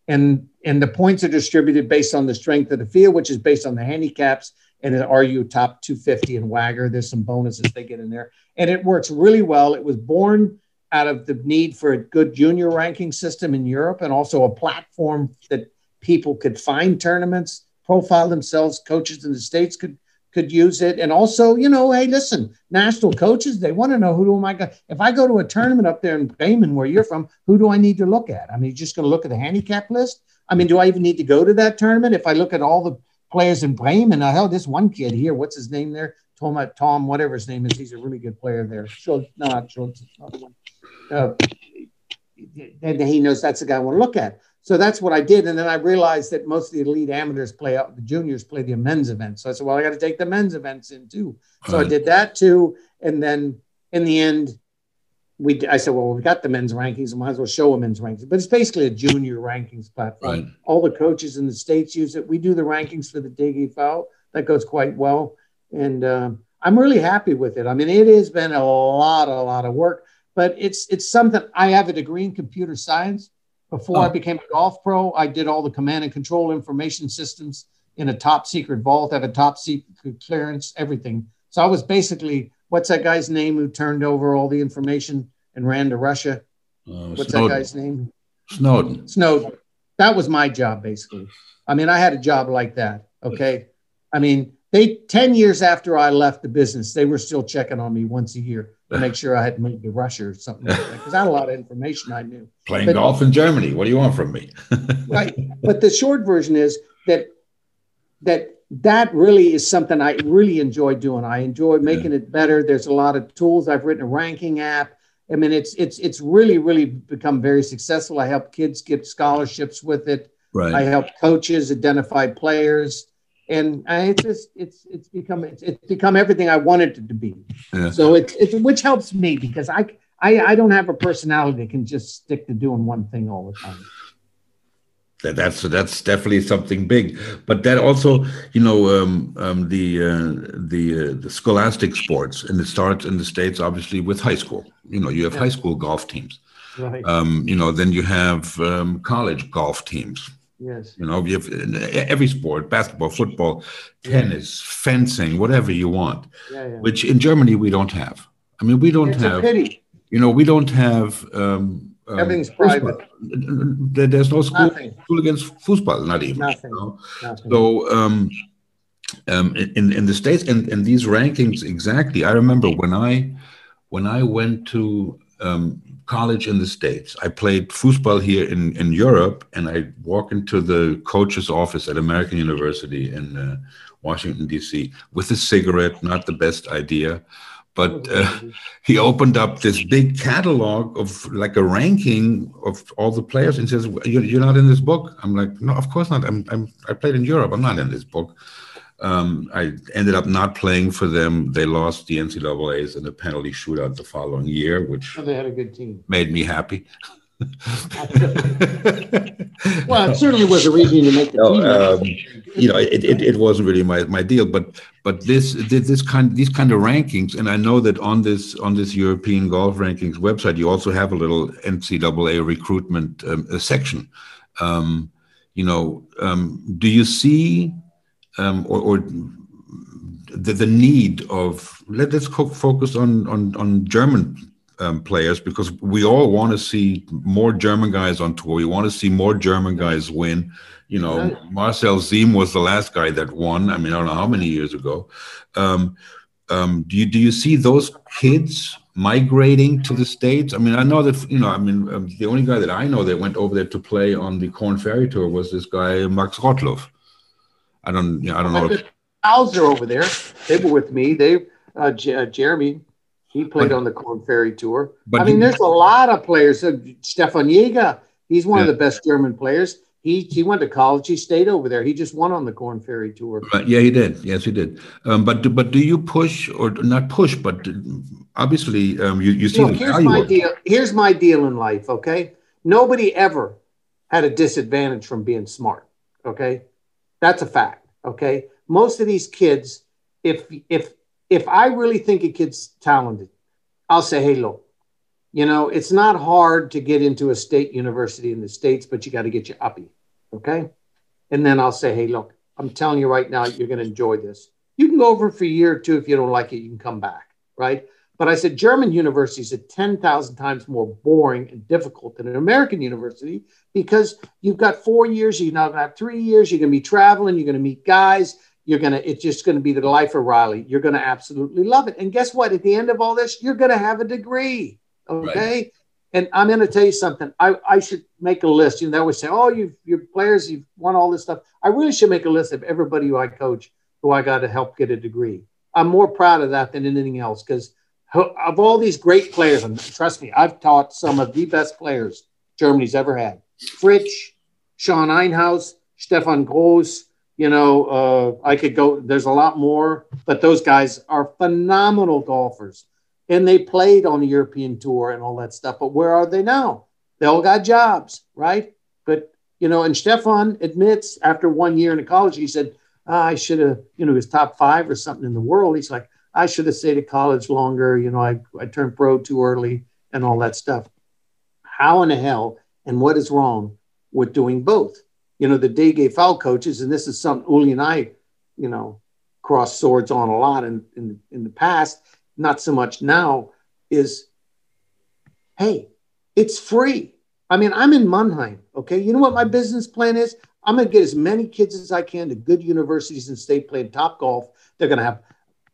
And and the points are distributed based on the strength of the field, which is based on the handicaps. And are you top 250 and WAGR? There's some bonuses they get in there. And it works really well. It was born out of the need for a good junior ranking system in Europe and also a platform that people could find tournaments, profile themselves, coaches in the States could could use it. And also, you know, hey, listen, national coaches, they want to know who do I go. If I go to a tournament up there in Bremen, where you're from, who do I need to look at? I mean, just going to look at the handicap list. I mean, do I even need to go to that tournament? If I look at all the players in Bremen, I hell, this one kid here, what's his name there? Tom, Tom, whatever his name is, he's a really good player there. Schultz, no, not Schultz, one uh, then he knows that's the guy I want to look at. So that's what I did. And then I realized that most of the elite amateurs play out, the juniors play the men's events. So I said, well, I got to take the men's events in too. So right. I did that too. And then in the end, we I said, well, we've got the men's rankings, we might as well show a men's rankings. But it's basically a junior rankings platform. Right. All the coaches in the states use it. We do the rankings for the DGV. That goes quite well. And uh, I'm really happy with it. I mean, it has been a lot, a lot of work but it's it's something I have a degree in computer science. Before oh. I became a golf pro, I did all the command and control information systems in a top secret vault, have a top secret clearance, everything. So I was basically what's that guy's name who turned over all the information and ran to Russia? Uh, what's Snowden. that guy's name? Snowden. Snowden. That was my job basically. I mean, I had a job like that. Okay. I mean, they 10 years after I left the business, they were still checking on me once a year make sure I hadn't moved to Russia or something like that. Because I had a lot of information I knew. Playing but, golf in Germany. What do you want from me? right. But the short version is that that that really is something I really enjoy doing. I enjoy making yeah. it better. There's a lot of tools. I've written a ranking app. I mean, it's it's it's really really become very successful. I help kids get scholarships with it. Right. I help coaches identify players and it's just it's it's become it's, it's become everything I wanted it to be. Yeah. So it's it's which helps me because I, I I don't have a personality that can just stick to doing one thing all the time. That, that's that's definitely something big, but that also, you know, um, um, the uh, the uh, the scholastic sports, and it starts in the states, obviously, with high school. You know, you have yeah. high school golf teams. Right. Um, you know, then you have um, college golf teams Yes. You know, you have every sport, basketball, football, tennis, yeah. fencing, whatever you want, yeah, yeah. which in Germany we don't have. I mean, we don't it's have, you know, we don't have, um, um, Everything's private. There's no school, school against football, not even. Nothing. You know? Nothing. So, um, um, in in the states and and these rankings exactly. I remember when I when I went to um, college in the States. I played football here in, in Europe, and I walk into the coach's office at American University in uh, Washington, D.C., with a cigarette, not the best idea. But uh, he opened up this big catalog of like a ranking of all the players and says, You're not in this book? I'm like, No, of course not. I'm, I'm, I played in Europe. I'm not in this book. Um, I ended up not playing for them. They lost the NCAA's in the penalty shootout the following year, which oh, they had a good team. Made me happy. well, it certainly was a reason to make the no, team. Um, you know, it, it, it, wasn't really my, my deal, but but this this kind these kind of rankings, and I know that on this on this European golf rankings website, you also have a little NCAA recruitment um, section. Um, you know, um, do you see um, or, or the, the need of let, us focus on on on German um, players because we all want to see more German guys on tour. We want to see more German guys win. You know, right. Marcel Siem was the last guy that won. I mean, I don't know how many years ago. Um, um, do you do you see those kids migrating to the states? I mean, I know that you know. I mean, um, the only guy that I know that went over there to play on the Corn Ferry tour was this guy Max Rottluff. I don't, I don't know. If, are over there. They were with me. They, uh, J- uh, Jeremy he played but, on the Corn Ferry Tour. But I mean, he, there's a lot of players. Uh, Stephan Jaeger, he's one yeah. of the best German players. He he went to college. He stayed over there. He just won on the Corn Ferry Tour. Right. Yeah, he did. Yes, he did. Um, but but do you push or not push? But obviously, um, you you see Look, here's my deal. Here's my deal in life. Okay, nobody ever had a disadvantage from being smart. Okay, that's a fact. Okay, most of these kids, if if if I really think a kid's talented, I'll say, hey, look, you know, it's not hard to get into a state university in the States, but you got to get your Abi. Okay. And then I'll say, hey, look, I'm telling you right now, you're going to enjoy this. You can go over for a year or two. If you don't like it, you can come back. Right. But I said, German universities are 10,000 times more boring and difficult than an American university because you've got four years, you're not going to have three years, you're going to be traveling, you're going to meet guys, you're gonna, it's just gonna be the life of Riley. You're gonna absolutely love it. And guess what? At the end of all this, you're gonna have a degree. Okay. Right. And I'm gonna tell you something. I, I should make a list. You know, they always say, Oh, you've your players, you've won all this stuff. I really should make a list of everybody who I coach who I got to help get a degree. I'm more proud of that than anything else because of all these great players, and trust me, I've taught some of the best players Germany's ever had. Fritsch, Sean Einhaus, Stefan Gross, you know, uh, I could go, there's a lot more, but those guys are phenomenal golfers. And they played on the European tour and all that stuff. But where are they now? They all got jobs, right? But, you know, and Stefan admits after one year in college, he said, oh, I should have, you know, was top five or something in the world. He's like, I should have stayed at college longer. You know, I, I turned pro too early and all that stuff. How in the hell and what is wrong with doing both? you know, the DGV coaches, and this is something Uli and I, you know, cross swords on a lot in, in, in the past, not so much now, is hey, it's free. I mean, I'm in Mannheim, okay? You know what my business plan is? I'm going to get as many kids as I can to good universities and state playing top golf. They're going to have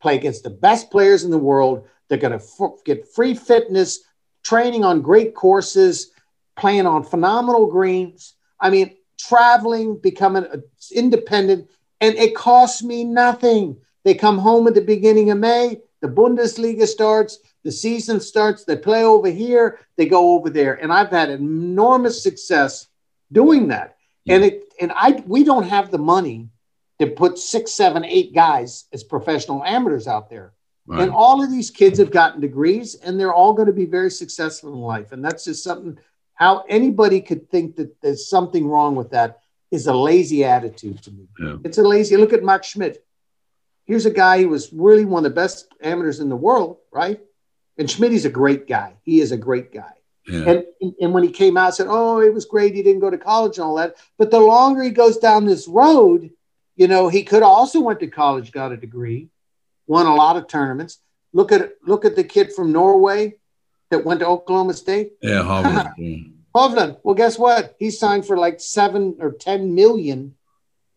play against the best players in the world. They're going to f- get free fitness, training on great courses, playing on phenomenal greens. I mean, traveling, becoming independent, and it costs me nothing. They come home at the beginning of May, the Bundesliga starts, the season starts, they play over here, they go over there. And I've had enormous success doing that. Yeah. And it and I we don't have the money to put six, seven, eight guys as professional amateurs out there. Right. And all of these kids have gotten degrees and they're all going to be very successful in life. And that's just something how anybody could think that there's something wrong with that is a lazy attitude to me. Yeah. It's a lazy look at Max Schmitt. Here's a guy who was really one of the best amateurs in the world, right? And Schmitt is a great guy. He is a great guy. Yeah. And, and when he came out, said, Oh, it was great. He didn't go to college and all that. But the longer he goes down this road, you know, he could also went to college, got a degree, won a lot of tournaments. Look at look at the kid from Norway that went to Oklahoma State? Yeah, Hovland. Hovland. Well, guess what? He signed for like seven or ten million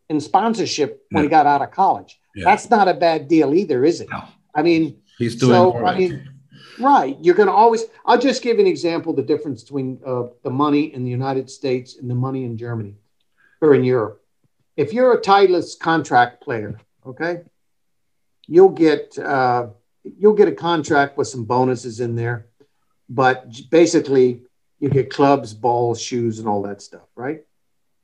in sponsorship when yeah. he got out of college. Yeah. That's not a bad deal either, is it? No. I mean, he's doing so, right. I mean, right. You're going to always. I'll just give an example: the difference between uh, the money in the United States and the money in Germany or in Europe. If you're a Titleist contract player, okay, you'll get uh, you'll get a contract with some bonuses in there but basically you get clubs, balls, shoes, and all that stuff, right?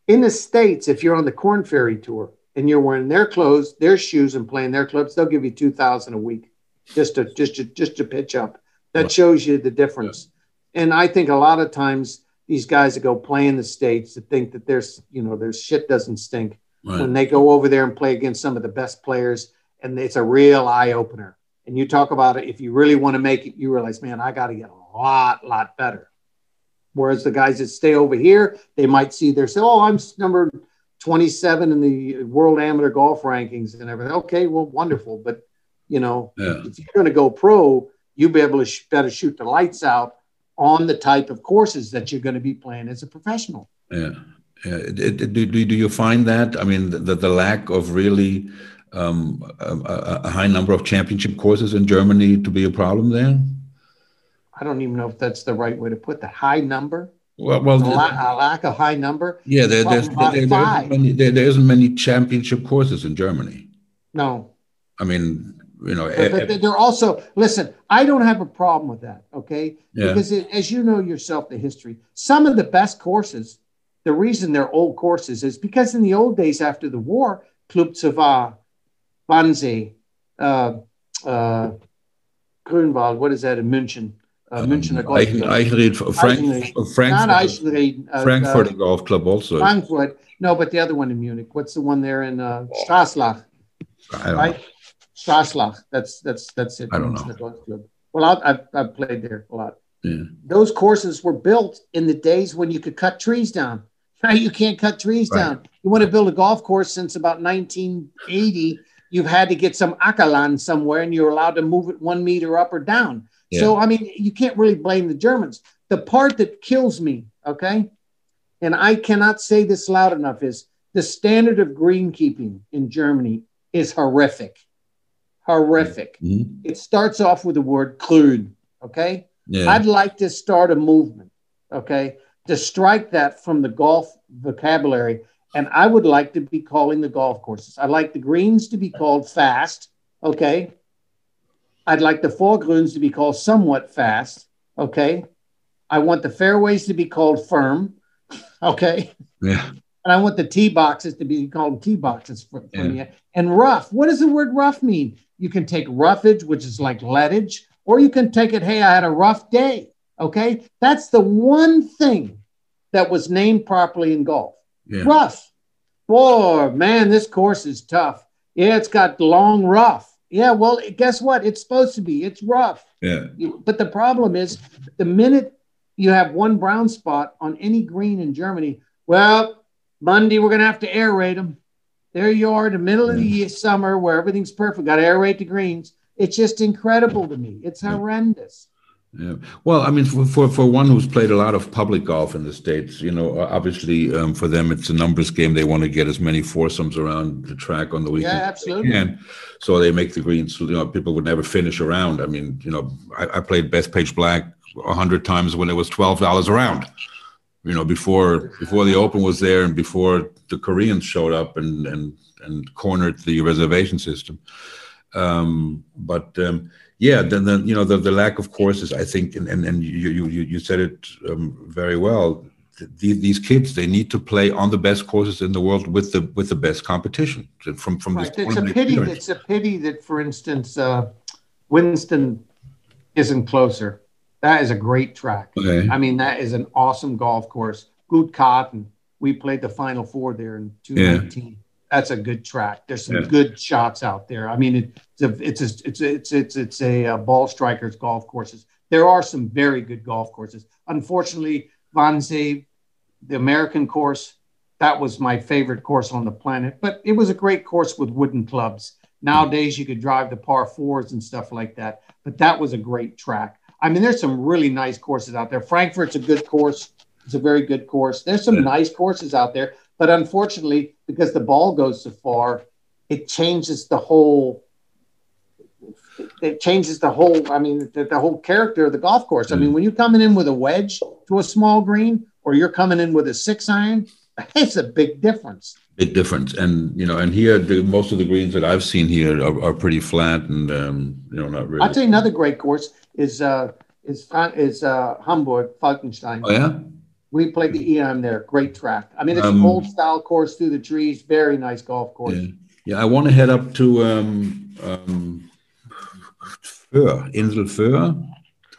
In the States, if you're on the Corn Ferry Tour, and you're wearing their clothes, their shoes, and playing their clubs, they'll give you two thousand a week just to just to just to pitch up. That shows you the difference. Yeah. And I think a lot of times these guys that go play in the states that think that there's you know their shit doesn't stink right. when they go over there and play against some of the best players, and it's a real eye opener. And you talk about it if you really want to make it, you realize, man, I got to get a lot, lot better. Whereas the guys that stay over here, they might see their say, oh, I'm number 27 in the world amateur golf rankings and everything. Okay, well, wonderful. But, you know, yeah. if you're going to go pro, you'll be able to sh- better shoot the lights out on the type of courses that you're going to be playing as a professional. Yeah. Uh, yeah. Do, do, do you find that? I mean, the, the lack of really um, a, a high number of championship courses in Germany to be a problem there? I don't even know if that's the right way to put the high number. Well, well, a, lack, a lack of high number. Yeah, there, there's, there, there, there, isn't many, there, there isn't many championship courses in Germany. No. I mean, you know, but, but eh, eh, they're also listen. I don't have a problem with that. Okay, yeah. because it, as you know yourself, the history. Some of the best courses. The reason they're old courses is because in the old days after the war, Club zur Vahr, Wannsee, uh, uh, Grünwald, what is that in München? uh, Münchener Golf Club. Eichenried, Frank, Frankfurt, not Eichenried, uh, Frankfurt uh, Golf Club also. Frankfurt, no, but the other one in Munich. What's the one there in uh, Straslach? right, know. Straslach. That's that's that's it. I don't know. Golf Club. Well, I've, I've played there a lot. Yeah. Those courses were built in the days when you could cut trees down. Now you can't cut trees right. down. You want to build a golf course since about 1980. You've had to get some ackerland somewhere, and you're allowed to move it one meter up or down. Yeah. So, I mean, you can't really blame the Germans. The part that kills me, okay, and I cannot say this loud enough, is the standard of greenkeeping in Germany is horrific. Horrific. Mm-hmm. It starts off with the word grün, okay? Yeah. I'd like to start a movement, okay, to strike that from the golf vocabulary. And I would like to be calling the golf courses. I'd like the greens to be called fast, okay? I'd like the foregreens to be called somewhat fast. Okay. I want the fairways to be called firm. Okay. Yeah. And I want the tee boxes to be called tee boxes for, for yeah. me. And rough. What does the word rough mean? You can take roughage, which is like leadage, or you can take it, hey, I had a rough day. Okay. That's the one thing that was named properly in golf. Yeah. Rough. Boy, man, this course is tough. Yeah, it's got long rough. Yeah, well, guess what? It's supposed to be. It's rough. Yeah. But the problem is, the minute you have one brown spot on any green in Germany, well, Monday we're going to have to aerate them. There you are in the middle of the summer where everything's perfect. Got to aerate the greens. It's just incredible to me. It's horrendous. Yeah. Well, I mean, for, for, for one who's played a lot of public golf in the States, you know, obviously um, for them, it's a numbers game. They want to get as many foursomes around the track on the weekend. Yeah, absolutely. They so they make the greens, you know, people would never finish around. I mean, you know, I, I played Bethpage Black a hundred times when it was $12 around. you know, before, before the open was there and before the Koreans showed up and, and, and cornered the reservation system. Um, but, um, yeah, then, then you know the, the lack of courses. I think, and and, and you, you you said it um, very well. These, these kids they need to play on the best courses in the world with the with the best competition from from right. this. It's a pity. Experience. It's a pity that, for instance, uh, Winston isn't closer. That is a great track. Okay. I mean, that is an awesome golf course. Good cotton. We played the final four there in 2019. Yeah that's a good track. There's some yeah. good shots out there. I mean, it, it's a, it's a, it's it's it's a uh, ball strikers golf courses. There are some very good golf courses. Unfortunately, Wannsee, the American course, that was my favorite course on the planet. But it was a great course with wooden clubs. Nowadays, you could drive the par fours and stuff like that. But that was a great track. I mean, there's some really nice courses out there. Frankfurt's a good course. It's a very good course. There's some yeah. nice courses out there. But unfortunately, because the ball goes so far, it changes the whole. It changes the whole. I mean, the, the whole character of the golf course. I mean, when you're coming in with a wedge to a small green, or you're coming in with a six iron, it's a big difference. Big difference, and you know, and here the, most of the greens that I've seen here are, are pretty flat, and um, you know, not really. I'll tell you another great course is uh, is is uh, Hamburg Falkenstein. Oh yeah. We played the Eon there. Great track. I mean, it's um, an old style course through the trees. Very nice golf course. Yeah, yeah I want to head up to um, um, Föhr, Insel Föhr.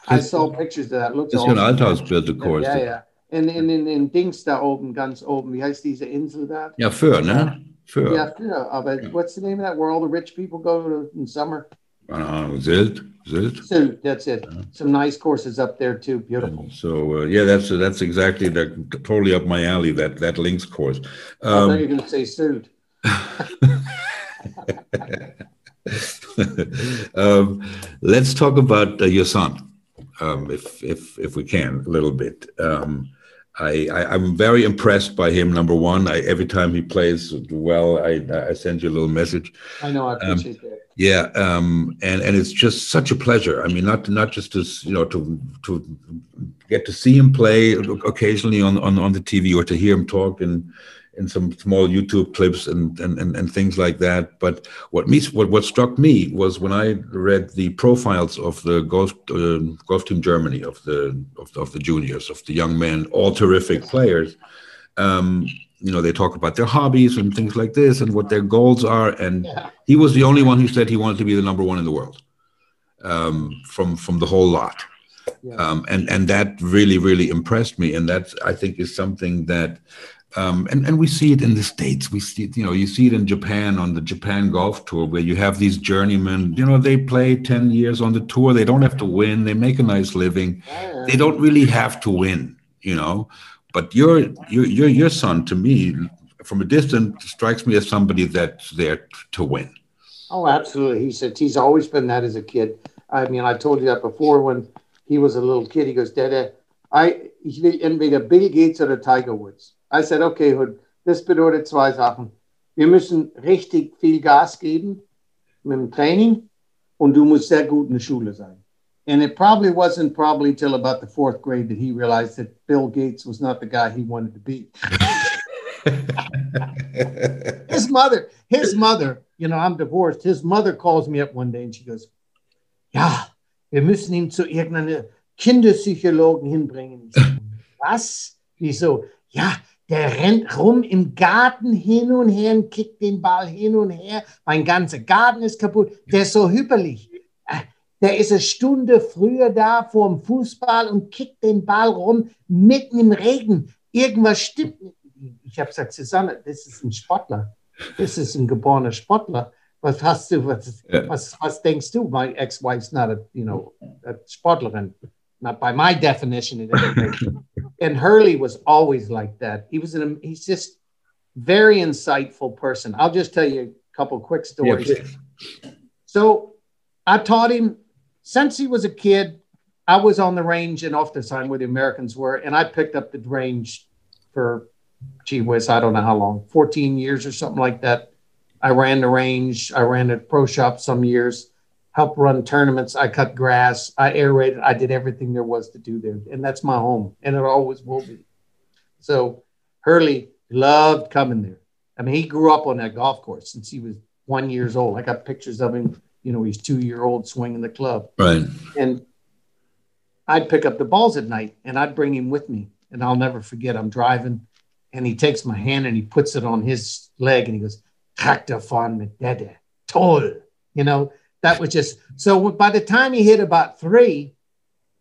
I saw pictures of that. Looks das ist awesome. ein Althausbild, Kurs. Ja, ja. In, in, in, in Dings da oben, ganz oben. Wie heißt diese Insel da? Ja, Föhr, ne? Föhr. Ja, Föhr. Aber yeah. what's the name of that where all the rich people go to in summer? Uh, Sylt. Sylt. Sylt. That's it. Yeah. Some nice courses up there too. Beautiful. so uh, yeah, that's that's exactly the, totally up my alley. That that links course. Um, I thought you were going to say Sylt. um, let's talk about uh, your son, um, if if if we can, a little bit. Um, I, I am very impressed by him. Number one, I, every time he plays well, I I send you a little message. I know, I um, appreciate that. Yeah, um, and and it's just such a pleasure. I mean, not not just to you know to to get to see him play occasionally on on, on the TV or to hear him talk and in some small YouTube clips and, and, and, and, things like that. But what me what, what struck me was when I read the profiles of the golf uh, golf team Germany of the, of the of the juniors of the young men, all terrific players. Um, you know, they talk about their hobbies and things like this and what their goals are. And yeah. he was the only one who said he wanted to be the number one in the world um, from from the whole lot. Yeah. Um, and and that really really impressed me. And that I think is something that um, and, and we see it in the States. We see it, you know, you see it in Japan on the Japan Golf Tour where you have these journeymen, you know, they play 10 years on the tour. They don't have to win. They make a nice living. They don't really have to win, you know. But your, your, your, your son, to me, from a distance, strikes me as somebody that's there to win. Oh, absolutely. He said he's always been that as a kid. I mean, I told you that before when he was a little kid. He goes, Dad, I, ich will entweder Bill Gates oder Tiger Woods. I said, okay, Hood, das bedeutet zwei Sachen. Wir müssen richtig viel Gas geben mit dem Training und du musst sehr gut in der Schule sein. And it probably wasn't probably till about the fourth grade that he realized that Bill Gates was not the guy he wanted to be. his mother, his mother, you know, I'm divorced. His mother calls me up one day and she goes, Ja, wir müssen ihn zu irgendeiner Kinderpsychologen hinbringen. Was? Wieso? Ja, der rennt rum im Garten hin und her und kickt den Ball hin und her. Mein ganzer Garten ist kaputt. Der ist so hüpperlich. Äh, der ist eine Stunde früher da vor dem Fußball und kickt den Ball rum mitten im Regen. Irgendwas stimmt. Ich habe gesagt, Susanne, das ist ein Sportler. Das ist ein geborener Sportler. Was hast du, was, was, was denkst du? My ex-wife's not a, you know, a Sportlerin. Not by my definition. and Hurly was always like that. He was an he's just very insightful person. I'll just tell you a couple quick stories. Yeah, so I taught him since he was a kid. I was on the range in Oftersheim where the Americans were, and I picked up the range for gee whiz, I don't know how long, 14 years or something like that. I ran the range, I ran a pro shop some years helped run tournaments. I cut grass. I aerated. I did everything there was to do there. And that's my home. And it always will be. So Hurly loved coming there. I mean, he grew up on that golf course since he was one years old. I got pictures of him, you know, he's two year old swinging the club. Right. And I'd pick up the balls at night and I'd bring him with me. And I'll never forget, I'm driving and he takes my hand and he puts it on his leg and he goes, Traktor fahren mit Dede. Toll. You know, that was just so by the time he hit about three,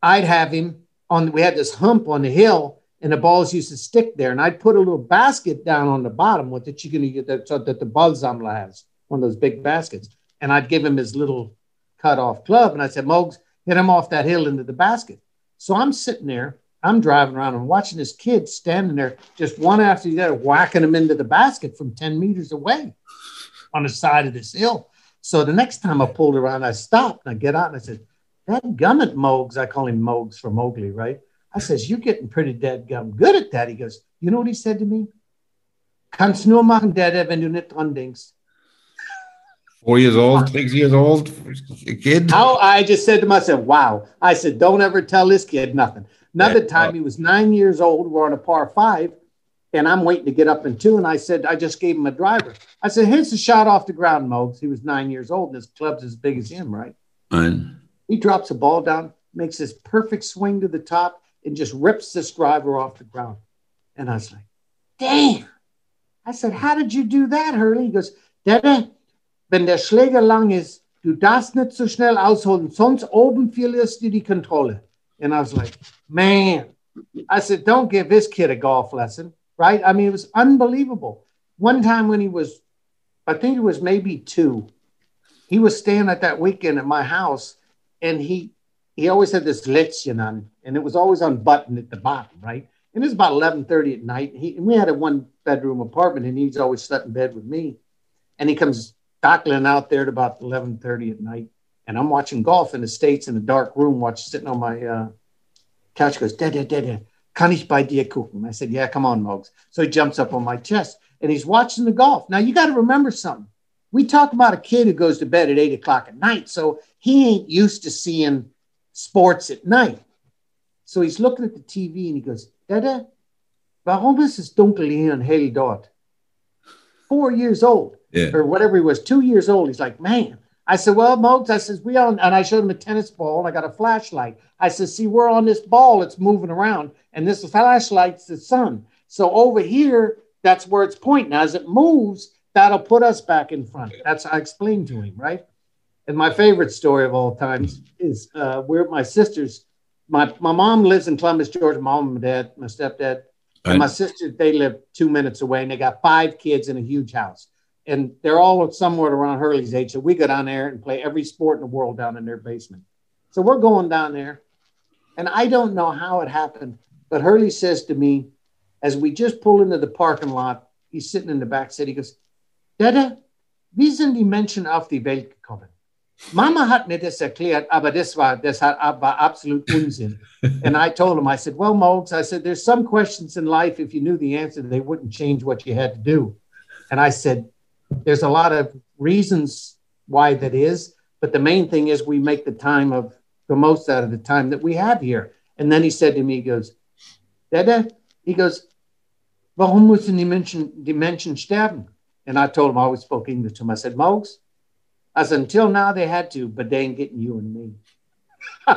I'd have him on. We had this hump on the hill, and the balls used to stick there. And I'd put a little basket down on the bottom with the chicken that, so that the balsamla has, one of those big baskets. And I'd give him his little cut off club. And I said, Mogs, hit him off that hill into the basket. So I'm sitting there, I'm driving around and watching this kid standing there, just one after the other, whacking him into the basket from 10 meters away on the side of this hill. So the next time I pulled around, I stopped and I get out and I said, that gummit Mogs, I call him Mogs for Mowgli, right? I says, you're getting pretty dead gum good at that. He goes, you know what he said to me? Kannst nur machen, Dede, wenn du nicht dran denkst. Four years old, six years old, a kid. How I just said to myself, wow. I said, don't ever tell this kid nothing. Another time, he was nine years old. We're on a par five and I'm waiting to get up in two. And I said, I just gave him a driver. I said, here's a shot off the ground, Mogs. He was nine years old and his club's as big as him, right? right. He drops a ball down, makes this perfect swing to the top. and just rips this driver off the ground. And I was like, damn. I said, how did you do that, Hurly? He goes, Dada, wenn der Schläger lang ist, du darfst nicht so schnell ausholen, sonst oben verlierst du die Kontrolle. And I was like, man. I said, don't give this kid a golf lesson, right? I mean, it was unbelievable. One time when he was, I think it was maybe two, he was staying at that weekend at my house and he he always had this Lätzchen on, and it was always unbuttoned at the bottom, right? And it was about 11:30 at night. He and we had a one bedroom apartment, and he's always slept in bed with me. And he comes dockling out there at about 11:30 at night, and I'm watching golf in the states in a dark room, watching sitting on my uh, couch. Goes, Dad, Dad, Dad, kann ich bei dir gucken? I said, Yeah, come on, Mogs. So he jumps up on my chest, and he's watching the golf. Now you got to remember something. We talk about a kid who goes to bed at eight o'clock at night, so he ain't used to seeing sports at night. So he's looking at the TV and he goes, Dada, warum ist es dunkel hier und hell dort? Four years old, Yeah. or whatever he was, two years old. He's like, man. I said, well, Mokes, I says, we on, and I showed him a tennis ball and I got a flashlight. I said, see, we're on this ball, it's moving around, and this flashlight's the sun. So over here, that's where it's pointing. As it moves, that'll put us back in front. That's I explained to him, right? And my favorite story of all times is uh, where my sisters, my, my mom lives in Columbus, Georgia, my mom and my dad, my stepdad, and my sister, they live two minutes away and they got five kids in a huge house. And they're all somewhat around Hurly's age. So we go down there and play every sport in the world down in their basement. So we're going down there. And I don't know how it happened, but Hurly says to me, as we just pull into the parking lot, he's sitting in the back seat. He goes, Dada, wie sind die Menschen auf die Welt gekommen? Mama hat mir das erklärt, aber das war, das hat, war absolut Unsinn. and I told him, I said, well, Mogs, I said, there's some questions in life, if you knew the answer, they wouldn't change what you had to do. And I said, there's a lot of reasons why that is, but the main thing is we make the time of the most out of the time that we have here. And then he said to me, he goes, Dada, he goes, warum müssen die Menschen, die Menschen sterben? And I told him, I always spoke English to him. I said, Mogs, I said, until now they had to, but they ain't getting you and me.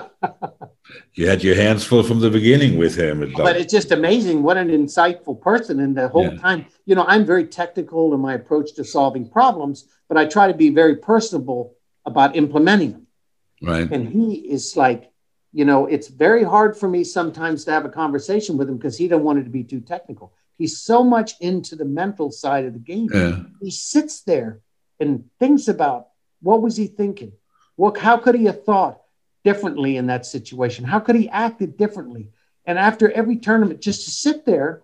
You had your hands full from the beginning with him. But it's just amazing what an insightful person. And the whole Yeah. time, you know, I'm very technical in my approach to solving problems, but I try to be very personable about implementing them. right. And he is like, you know, it's very hard for me sometimes to have a conversation with him because he don't want it to be too technical. He's so much into the mental side of the game. Yeah. He sits there and thinks about what was he thinking? What, how could he have thought differently in that situation? How could he acted differently? And after every tournament, just to sit there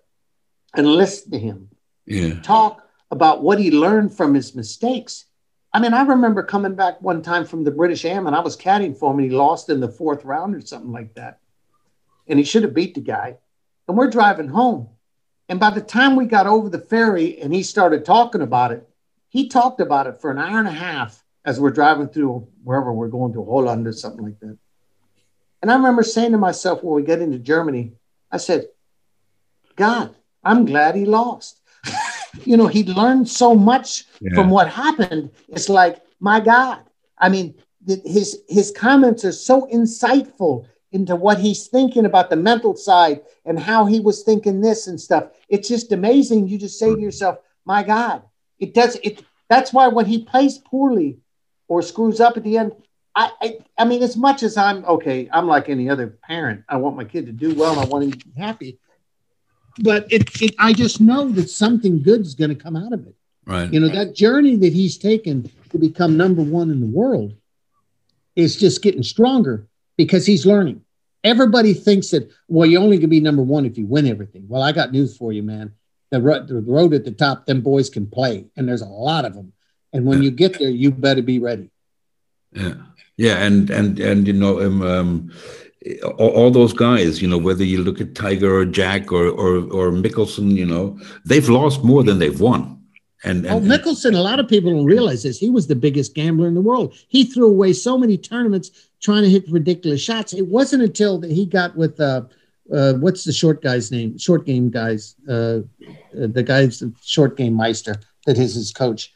and listen to him Yeah. talk about what he learned from his mistakes. I mean, I remember coming back one time from the British Am and I was caddying for him and he lost in the fourth round or something like that. And he should have beat the guy. And we're driving home. And by the time we got over the ferry and he started talking about it, he talked about it for an hour and a half as we're driving through wherever we're going to Holland or something like that. And I remember saying to myself when we get into Germany, I said, God, I'm glad he lost. You know, he learned so much Yeah. from what happened. It's like, my God. I mean, his his comments are so insightful into what he's thinking about the mental side and how he was thinking this and stuff. It's just amazing. You just say to mm-hmm. yourself, my God, it does it. That's why when he plays poorly or screws up at the end, I, I, I mean, as much as I'm okay, I'm like any other parent. I want my kid to do well. I want him to be happy. But it, it, I just know that something good is going to come out of it. Right. You know, that journey that he's taken to become number one in the world is just getting stronger because he's learning. Everybody thinks that, well, you're only going to be number one if you win everything. Well, I got news for you, man. The, ro- the road at the top, them boys can play, and there's a lot of them. And when you get there, you better be ready. Yeah, yeah, and and and you know, um, um, all, all those guys, you know, whether you look at Tiger or Jack or or or Mickelson, you know, they've lost more than they've won. And, Oh, and Mickelson, a lot of people don't realize this. He was the biggest gambler in the world. He threw away so many tournaments trying to hit ridiculous shots. It wasn't until that he got with uh, uh, what's the short guy's name? Short game guys, uh, uh, the guy's the short game meister that is his coach.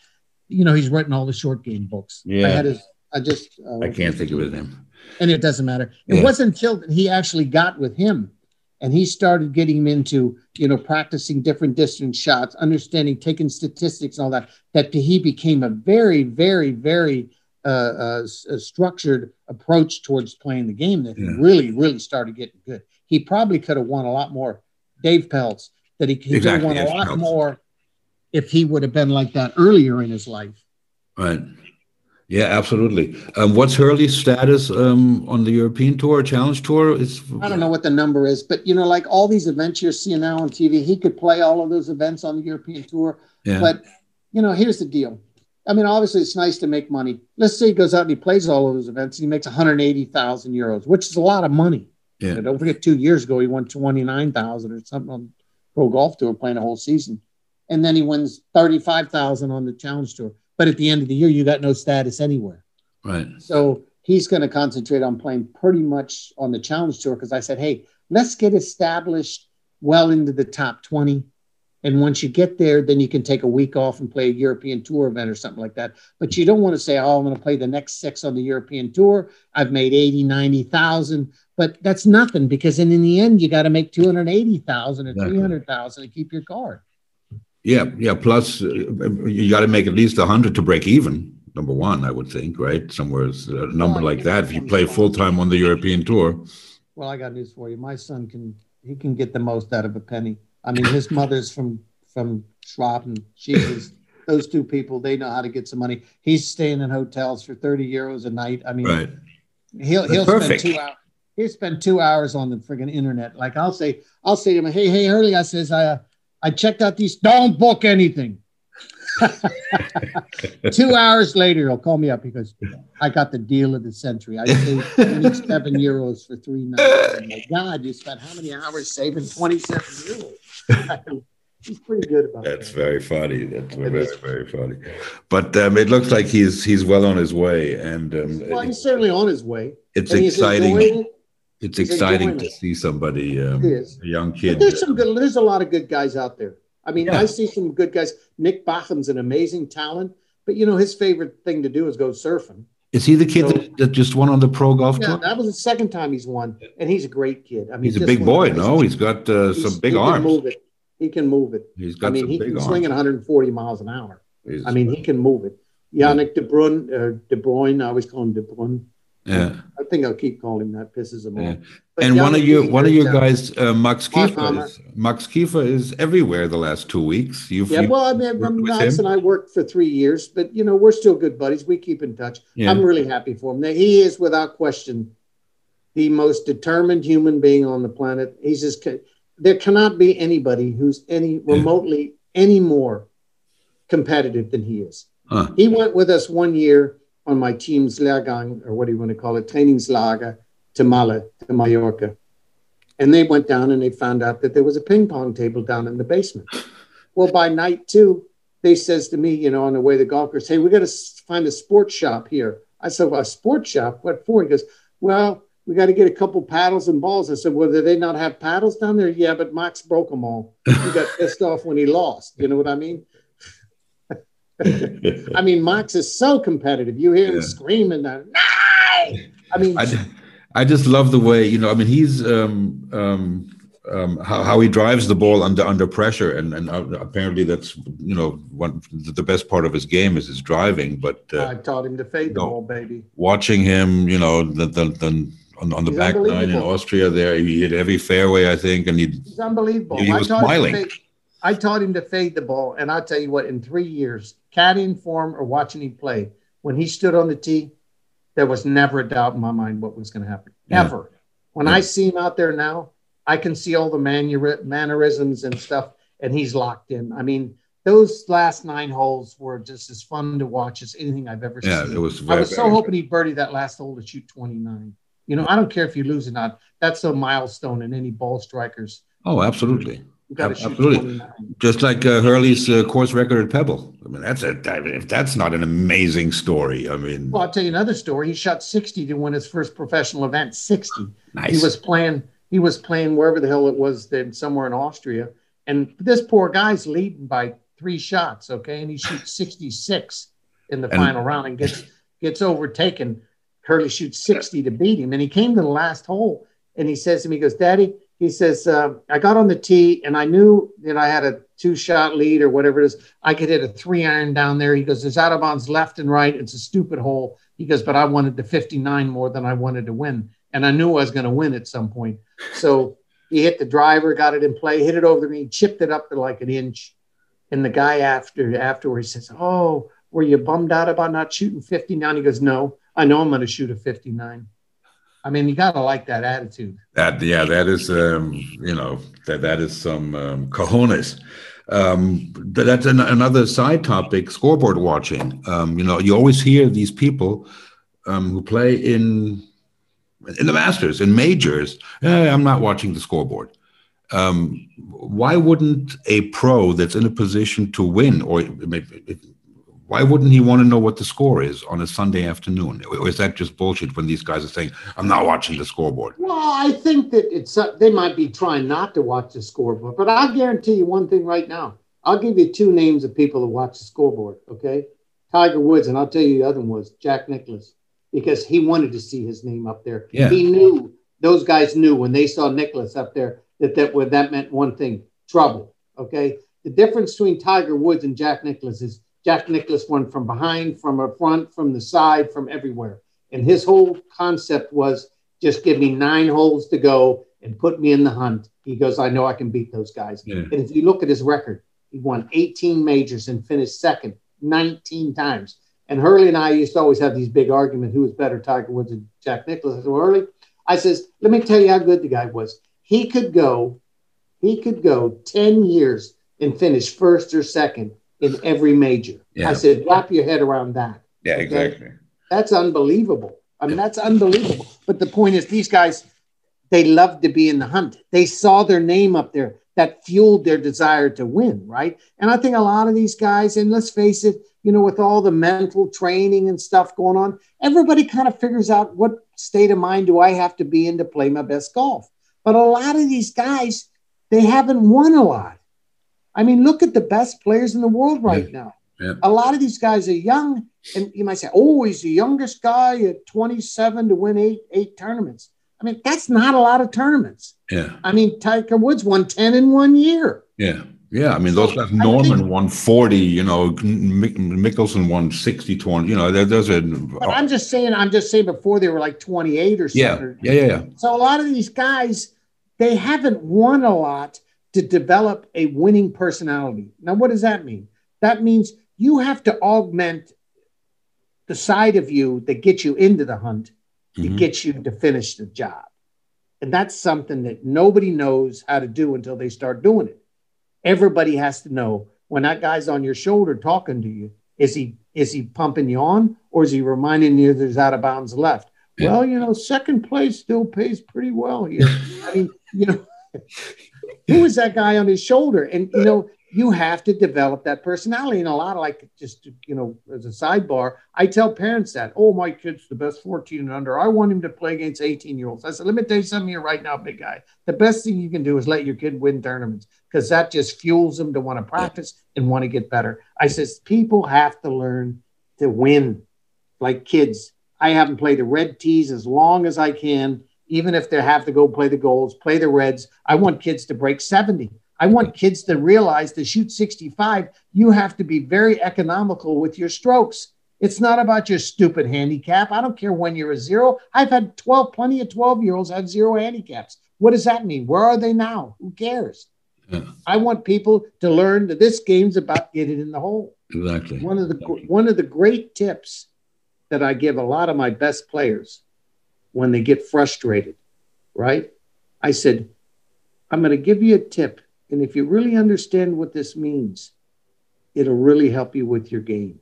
You know, he's writing all the short game books. Yeah. I had his. I just. Uh, I can't think of his name. And it doesn't matter. It Yeah. wasn't until he actually got with him and he started getting him into you know practicing different distance shots understanding taking statistics and all that that he became a very very very uh, uh, structured approach towards playing the game that yeah. he really really started getting good he probably could have won a lot more dave pelz that he, he exactly, could have won a lot more if he would have been like that earlier in his life right yeah, absolutely. Um, what's Hurly's status um, on the European Tour, Challenge Tour? Is I don't know what the number is, but you know, like all these events you're seeing now on TV, he could play all of those events on the European Tour. Yeah. But you know, here's the deal. I mean, obviously, it's nice to make money. Let's say he goes out and he plays all of those events and he makes 180,000 euros, which is a lot of money. Yeah. And don't forget, two years ago he won 29,000 or something on Pro Golf Tour, playing a whole season, and then he wins 35,000 on the Challenge Tour. But at the end of the year, you got no status anywhere. Right. So he's going to concentrate on playing pretty much on the challenge tour because I said, hey, let's get established well into the top 20. And once you get there, then you can take a week off and play a European tour event or something like that. But you don't want to say, oh, I'm going to play the next six on the European tour. I've made 80, 90,000. But that's nothing because then in the end, you got to make 280,000 or exactly. 300,000 to keep your card. Yeah, yeah. Plus, uh, you got to make at least a hundred to break even. Number one, I would think, right? Somewhere a number well, like that. If you play full time on the European tour. Well, I got news for you. My son can he can get the most out of a penny. I mean, his mother's from from Schwaben. She is those two people. They know how to get some money. He's staying in hotels for thirty euros a night. I mean, right. he'll he'll spend two hours. He'll spend two hours on the friggin' internet. Like I'll say, I'll say to him, "Hey, hey, Hurly," I says, "I." Uh, I checked out these. Don't book anything. Two hours later, he'll call me up because I got the deal of the century. I saved 27 euros for three nights. Oh my God, you spent how many hours saving 27 euros? he's pretty good about it. That's that. very funny. That's it very, very funny. But um, it looks like he's he's well on his way, and um, well, he's certainly on his way. It's exciting it's He's exciting to see somebody, um, a young kid. But there's some good. There's a lot of good guys out there. I mean, yeah. I see some good guys. Nick Bachem's an amazing talent, but you know his favorite thing to do is go surfing. Is he the kid so, that, that, just won on the pro golf yeah, tour? that was the second time he's won, and he's a great kid. I mean, he's a big boy. No, he's got uh, he's, some big he arms. Can move it. He can move it. He's got. I mean, he can arms. swing at 140 miles an hour. He's, I mean, he can move it. Yannick De Bruyne, uh, De Bruyne, I always call him De Bruyne. Yeah. I think I'll keep calling that. Pisses him yeah. off. But and one of your one of your guys, uh, Max Kiefer, is, Max Kiefer is everywhere the last two weeks. You've, yeah, well, I mean, Max and I worked for three years, but you know we're still good buddies. We keep in touch. Yeah. I'm really happy for him. He is without question the most determined human being on the planet. He's just there cannot be anybody who's any remotely yeah. any more competitive than he is. Huh. He went with us one year on my team's Lehrgang, or what do you want to call it, Trainingslager to Malle, to Mallorca. And they went down and they found out that there was a ping pong table down in the basement. Well, by night two, they says to me, you know, on the way the golfers, hey, we got to find a sports shop here. I said, well, a sports shop? What for? He goes, well, we got to get a couple paddles and balls. I said, well, do they not have paddles down there? Yeah, but Max broke them all. He got pissed off when he lost. You know what I mean? I mean, Max is so competitive. You hear him yeah. screaming, "No!" I mean, I, I just love the way you know. I mean, he's um, um, um, how, how he drives the ball under under pressure, and and uh, apparently that's you know one the best part of his game is his driving. But uh, I taught him to fade the ball, baby. Watching him, you know, the the, the on, on the He's back nine in Austria, there he hit every fairway, I think, and he. He's unbelievable. He, was smiling. I taught him to fade the ball, and I'll tell you what, in three years, caddying form or watching him play, when he stood on the tee, there was never a doubt in my mind what was going to happen. Yeah. Ever. When yeah. I see him out there now, I can see all the manner- mannerisms and stuff, and he's locked in. I mean, those last nine holes were just as fun to watch as anything I've ever yeah, seen. It was I was so hoping he birdie that last hole to shoot 29. You know, I don't care if you lose or not. That's a milestone in any ball striker's. Oh, absolutely. Absolutely. Just like uh, Hurly's uh, course record at Pebble. I mean, that's a if that's not an amazing story. I mean, well, I'll tell you another story. He shot 60 to win his first professional event. 60. Nice. He was playing. He was playing wherever the hell it was, then somewhere in Austria. And this poor guy's leading by three shots. Okay, and he shoots 66 in the and, final round and gets gets overtaken. Hurly shoots 60 to beat him, and he came to the last hole and he says to me, he goes, "Daddy." He says, uh, I got on the tee and I knew that I had a two shot lead or whatever it is. I could hit a three iron down there. He goes, There's out of bounds left and right. It's a stupid hole. He goes, But I wanted the 59 more than I wanted to win. And I knew I was going to win at some point. So he hit the driver, got it in play, hit it over the green, chipped it up to like an inch. And the guy after afterwards says, Oh, were you bummed out about not shooting 59? He goes, No, I know I'm going to shoot a 59. I mean, you got to like that attitude. That yeah, that is um, you know that that is some um, cojones. Um, that's an, another side topic: scoreboard watching. Um, you know, you always hear these people um, who play in in the Masters in majors. I'm not watching the scoreboard. Um, why wouldn't a pro that's in a position to win, or maybe why wouldn't he want to know what the score is on a Sunday afternoon? Or is that just bullshit when these guys are saying, I'm not watching the scoreboard? Well, I think that it's uh, they might be trying not to watch the scoreboard, but I'll guarantee you one thing right now. I'll give you two names of people who watch the scoreboard, okay? Tiger Woods, and I'll tell you the other one was Jack Nicklaus, because he wanted to see his name up there. Yeah. He knew those guys knew when they saw Nicklaus up there that that, that meant one thing trouble, okay? The difference between Tiger Woods and Jack Nicklaus is Jack Nicklaus won from behind, from a front, from the side, from everywhere. And his whole concept was just give me nine holes to go and put me in the hunt. He goes, I know I can beat those guys. Yeah. And if you look at his record, he won 18 majors and finished second 19 times. And Hurly and I used to always have these big arguments who was better, Tiger Woods and Jack Nicklaus. I said, well, Hurly, I says, let me tell you how good the guy was. He could go, he could go 10 years and finish first or second in every major. Yeah. I said, wrap your head around that. Yeah, okay? exactly. That's unbelievable. I mean, that's unbelievable. But the point is, these guys, they love to be in the hunt. They saw their name up there that fueled their desire to win, right? And I think a lot of these guys, and let's face it, you know, with all the mental training and stuff going on, everybody kind of figures out what state of mind do I have to be in to play my best golf. But a lot of these guys, they haven't won a lot. I mean, look at the best players in the world right yeah. now. Yeah. A lot of these guys are young, and you might say, "Oh, he's the youngest guy at 27 to win eight eight tournaments." I mean, that's not a lot of tournaments. Yeah. I mean, Tiger Woods won 10 in one year. Yeah. Yeah. I mean, those guys, Norman think, won 40, you know, Mickelson won 60 20, you know, there, there's a. But I'm just saying, I'm just saying before they were like 28 or something. Yeah. Yeah. yeah. So a lot of these guys, they haven't won a lot to develop a winning personality. Now, what does that mean? That means you have to augment the side of you that gets you into the hunt to mm-hmm. get you to finish the job. And that's something that nobody knows how to do until they start doing it. Everybody has to know when that guy's on your shoulder talking to you, is he is he pumping you on or is he reminding you there's out of bounds left? Yeah. Well, you know, second place still pays pretty well here. I mean, you know, who is that guy on his shoulder? And you know, you have to develop that personality. And a lot of like just you know, as a sidebar, I tell parents that, oh, my kid's the best 14 and under. I want him to play against 18 year olds. I said, let me tell you something here right now, big guy. The best thing you can do is let your kid win tournaments because that just fuels them to want to practice and want to get better. I says people have to learn to win like kids. I haven't played the red tees as long as I can even if they have to go play the goals, play the Reds. I want kids to break 70. I want kids to realize to shoot 65, you have to be very economical with your strokes. It's not about your stupid handicap. I don't care when you're a zero. I've had 12, plenty of 12 year olds have zero handicaps. What does that mean? Where are they now? Who cares? Yeah. I want people to learn that this game's about getting in the hole. Exactly. One of the one of the great tips that I give a lot of my best players when they get frustrated, right? I said, I'm going to give you a tip. And if you really understand what this means, it'll really help you with your game.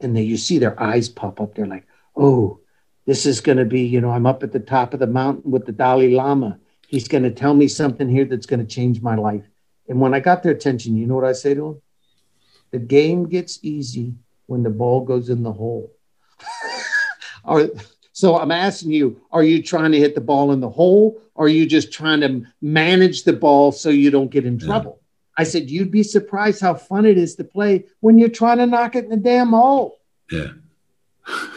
And then you see their eyes pop up. They're like, oh, this is going to be, you know, I'm up at the top of the mountain with the Dalai Lama. He's going to tell me something here that's going to change my life. And when I got their attention, you know what I say to them? The game gets easy when the ball goes in the hole. or so I'm asking you, are you trying to hit the ball in the hole? Or are you just trying to manage the ball so you don't get in trouble? Yeah. I said, you'd be surprised how fun it is to play when you're trying to knock it in the damn hole. Yeah.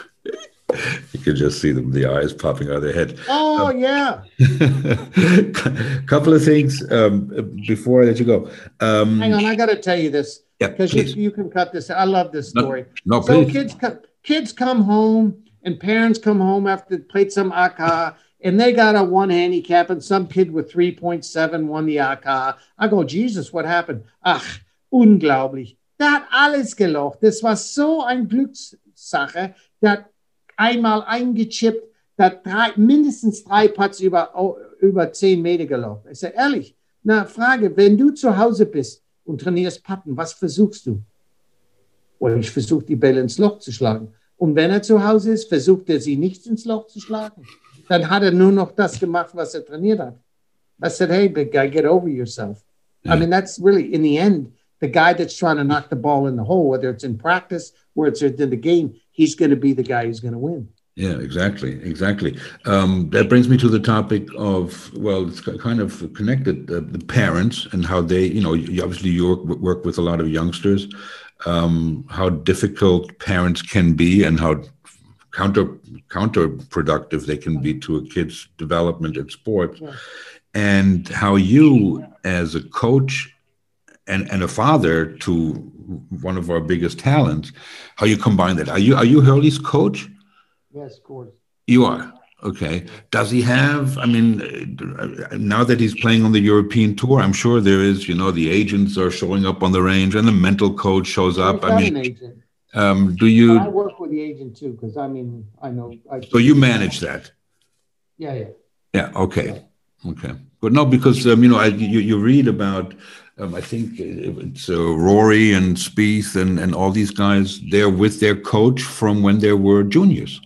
You could just see them, the eyes popping out of their head. Oh, um, yeah. couple of things um, before I let you go. Um, Hang on, I got to tell you this. Yeah, because you, you, can cut this. I love this story. No, no so please. kids come, kids come home and parents come home after played some aka and they got a one handicap and some kid with 3.7 won the aka. I go, Jesus, what happened? Ach, unglaublich. Der hat alles gelocht. Das war so ein Glückssache. Der hat einmal eingechippt, hat drei, mindestens drei Putts über, über zehn Meter gelocht. Ich sage, ehrlich, na, Frage, wenn du zu Hause bist und trainierst Patten, was versuchst du? Und ich versuche, die Bälle ins Loch zu schlagen. Und wenn er zu Hause ist, versucht er, sie nicht ins Loch zu schlagen. Dann hat er nur noch das gemacht, was er trainiert hat. I said, hey, big guy, get over yourself. Yeah. I mean, that's really, in the end, the guy that's trying to knock the ball in the hole, whether it's in practice or it's in the game, he's going to be the guy who's going to win. Yeah, exactly, exactly. Um, that brings me to the topic of well, it's kind of connected uh, the parents and how they, you know, obviously you work, work with a lot of youngsters, um, how difficult parents can be and how counter counterproductive they can be to a kid's development in sports, yeah. and how you as a coach and, and a father to one of our biggest talents, how you combine that. Are you are you Hurly's coach? Yes, of course. You are. Okay. Does he have? I mean, now that he's playing on the European tour, I'm sure there is. You know, the agents are showing up on the range, and the mental coach shows up. I mean, um, do you? I work with the agent too, because I mean, I know. I, so you manage that? Yeah, yeah. Yeah. Okay. Okay. But no, because um, you know, I, you you read about um, I think it's uh, Rory and Spieth and, and all these guys. They're with their coach from when they were juniors.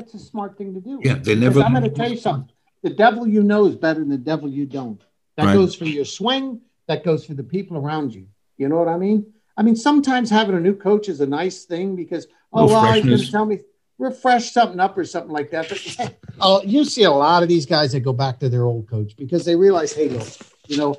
That's a smart thing to do. Yeah, they never. I'm going to tell you something. The devil you know is better than the devil you don't. That right. goes for your swing. That goes for the people around you. You know what I mean? I mean, sometimes having a new coach is a nice thing because oh well, he's going to tell me refresh something up or something like that. But oh, you see a lot of these guys that go back to their old coach because they realize, hey, look, you know,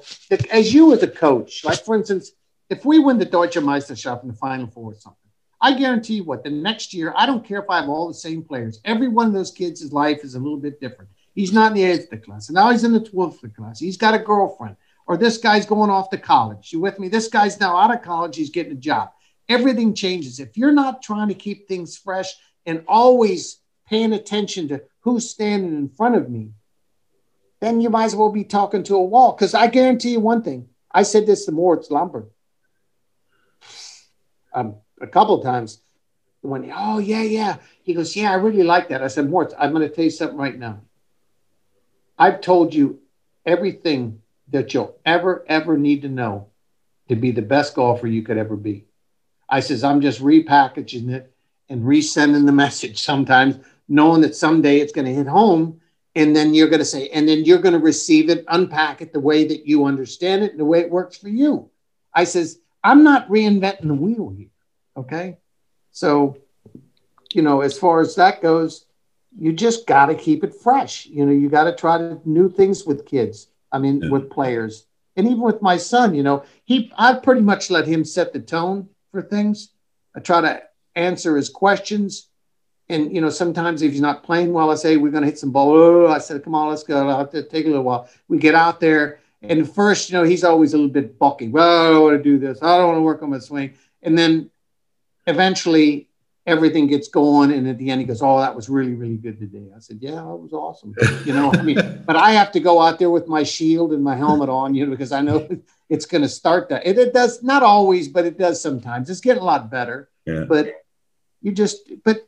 as you as a coach, like for instance, if we win the Deutsche Meisterschaft in the Final Four or something, I guarantee you what, the next year, I don't care if I have all the same players. Every one of those kids' life is a little bit different. He's not in the eighth class, and now he's in the 12th class. He's got a girlfriend, or this guy's going off to college. You with me? This guy's now out of college. He's getting a job. Everything changes. If you're not trying to keep things fresh and always paying attention to who's standing in front of me, then you might as well be talking to a wall. Because I guarantee you one thing. I said this to Moritz Lambert um, a couple times. When oh yeah yeah, he goes yeah I really like that. I said mort I'm going to tell you something right now. I've told you everything that you'll ever ever need to know to be the best golfer you could ever be. I says I'm just repackaging it and resending the message sometimes, knowing that someday it's going to hit home and then you're going to say, and then you're going to receive it, unpack it the way that you understand it and the way it works for you. I says, I'm not reinventing the wheel here. Okay. So, you know, as far as that goes, you just got to keep it fresh. You know, you got to try to new things with kids. I mean, yeah. with players, and even with my son. You know, he I pretty much let him set the tone for things. I try to answer his questions and you know, sometimes if he's not playing well, I say we're going to hit some ball. Oh, I said, come on, let's go. I'll have to take a little while. We get out there, and first, you know, he's always a little bit bucky. Well, I don't want to do this. I don't want to work on my swing. And then eventually, everything gets going, and at the end, he goes, "Oh, that was really, really good today." I said, "Yeah, that was awesome." You know, I mean, but I have to go out there with my shield and my helmet on, you know, because I know it's going to start that. It, it does not always, but it does sometimes. It's getting a lot better. Yeah. But you just, but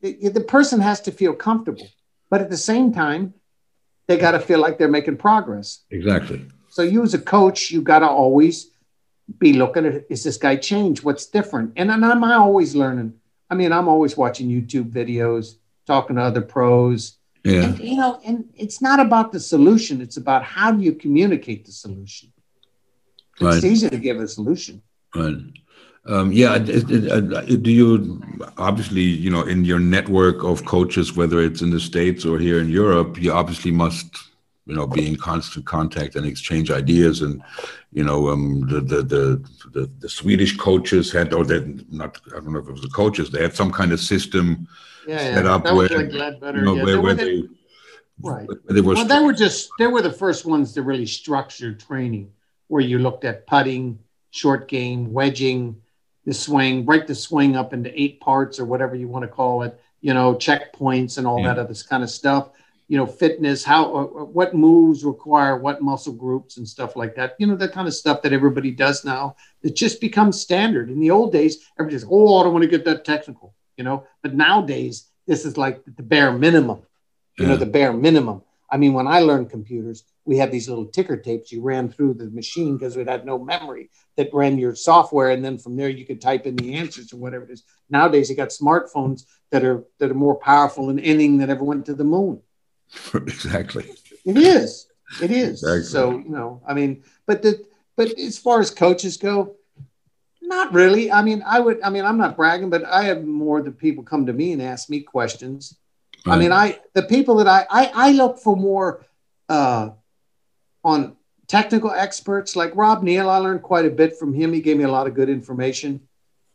the, the person has to feel comfortable, but at the same time, they got to feel like they're making progress. Exactly. So you as a coach, you got to always be looking at is this guy changed? What's different? And, and I'm always learning. I mean, I'm always watching YouTube videos, talking to other pros. Yeah. And, you know, and it's not about the solution. It's about how do you communicate the solution. It's easy to give a solution. Right. Um, yeah, it, it, uh, do you obviously, you know, in your network of coaches, whether it's in the States or here in Europe, you obviously must you know, be in constant contact and exchange ideas. And, you know, um, the, the, the, the, the Swedish coaches had, or that not, I don't know if it was the coaches, they had some kind of system Yeah, set yeah. up where, like you know, yeah. where, They where were they, Right. they were, Well, they were just they were the first ones to really structure training, where you looked at putting, short game, wedging, the swing, break the swing up into eight parts or whatever you want to call it. You know, checkpoints and all Yeah. that other kind of stuff. You know, fitness, how uh, what moves require what muscle groups and stuff like that. You know, that kind of stuff that everybody does now. It just becomes standard. In the old days, everybody's oh, I don't want to get that technical. You know, but nowadays this is like the bare minimum you know, the bare minimum. I mean, when I learned computers, we had these little ticker tapes you ran through the machine because it had no memory that ran your software, and then from there you could type in the answers or whatever it is. Nowadays, you got smartphones that are that are more powerful than anything that ever went to the moon. exactly. It is. It is. Exactly. So you know, I mean, but the but as far as coaches go, not really. I mean, I would. I mean, I'm not bragging, but I have more the people come to me and ask me questions. I mean, I the people that I I, I look for more uh, on technical experts like Rob Neal. I learned quite a bit from him. He gave me a lot of good information.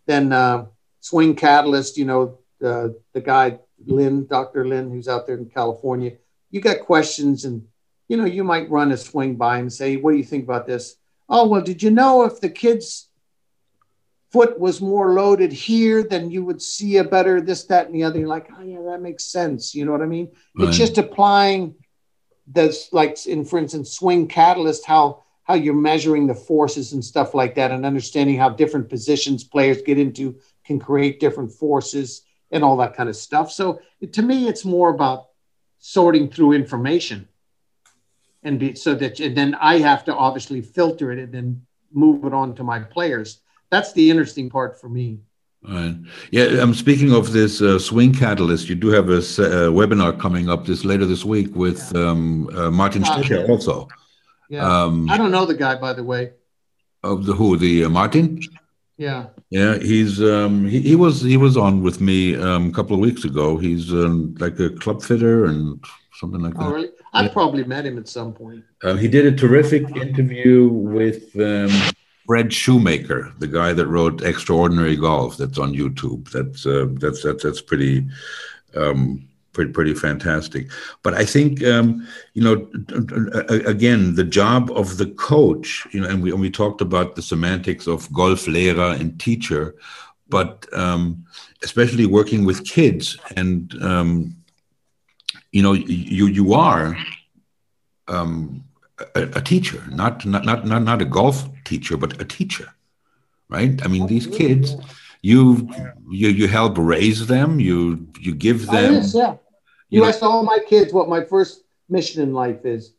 Then uh, Swing Catalyst, you know, uh, the guy Lynn, Dr. Lynn, who's out there in California. You got questions, and you know, you might run a swing by and say, "What do you think about this?" Oh, well, did you know if the kid's foot was more loaded here, then you would see a better this, that, and the other. You're like, oh yeah, that makes sense. You know what I mean? Right. It's just applying this, like in for instance, swing catalyst, how how you're measuring the forces and stuff like that, and understanding how different positions players get into can create different forces and all that kind of stuff. So to me, it's more about sorting through information. And be, so that and then I have to obviously filter it and then move it on to my players. That's the interesting part for me. Right. Yeah, I'm speaking of this uh, swing catalyst. You do have a uh, webinar coming up this later this week with um, uh, Martin Stecher also. Yeah. Um, I don't know the guy, by the way. of the who the uh, Martin? Yeah. Yeah, he's um, he, he was he was on with me um, a couple of weeks ago. He's um, like a club fitter and something like Oh, that. really? I Yeah. probably met him at some point. Um, he did a terrific interview with um, Fred Shoemaker, the guy that wrote Extraordinary Golf. That's on YouTube. That's uh, that's that's that's pretty. Um, Pretty, pretty fantastic, but I think um, you know again the job of the coach. You know, and we and we talked about the semantics of Golflehrer and teacher, but um, especially working with kids and um, you know you you are um, a, a teacher, not, not not not not a golf teacher, but a teacher, right? I mean, these kids, you you you help raise them, you you give them. yes, yeah. You You asked all my kids what my first mission in life is.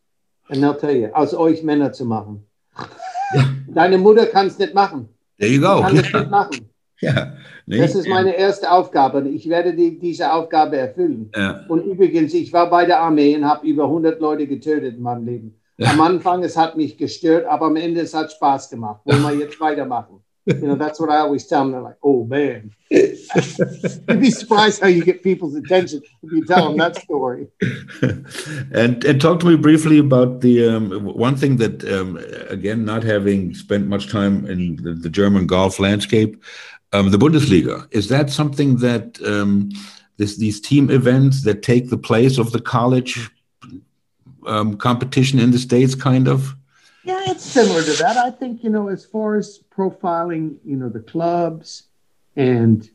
Und they'll tell you, aus euch Männer zu machen. Deine Mutter kann es nicht machen. There you go. Kann es nicht machen. yeah. Das ist meine erste Aufgabe. und Ich werde die, diese Aufgabe erfüllen. Yeah. Und übrigens, ich war bei der Armee und habe über 100 Leute getötet in meinem Leben. Am Anfang, es hat mich gestört, aber am Ende, es hat Spaß gemacht. Wollen wir jetzt weitermachen? You know, that's what I always tell them. They're like, oh, man. You'd be surprised how you get people's attention if you tell them that story. and and talk to me briefly about the um, one thing that um, again, not having spent much time in the, the German golf landscape, um, the Bundesliga is that something that um, this these team events that take the place of the college um, competition in the states, kind of. Yeah, it's similar to that. I think, you know, as far as profiling, you know, the clubs and,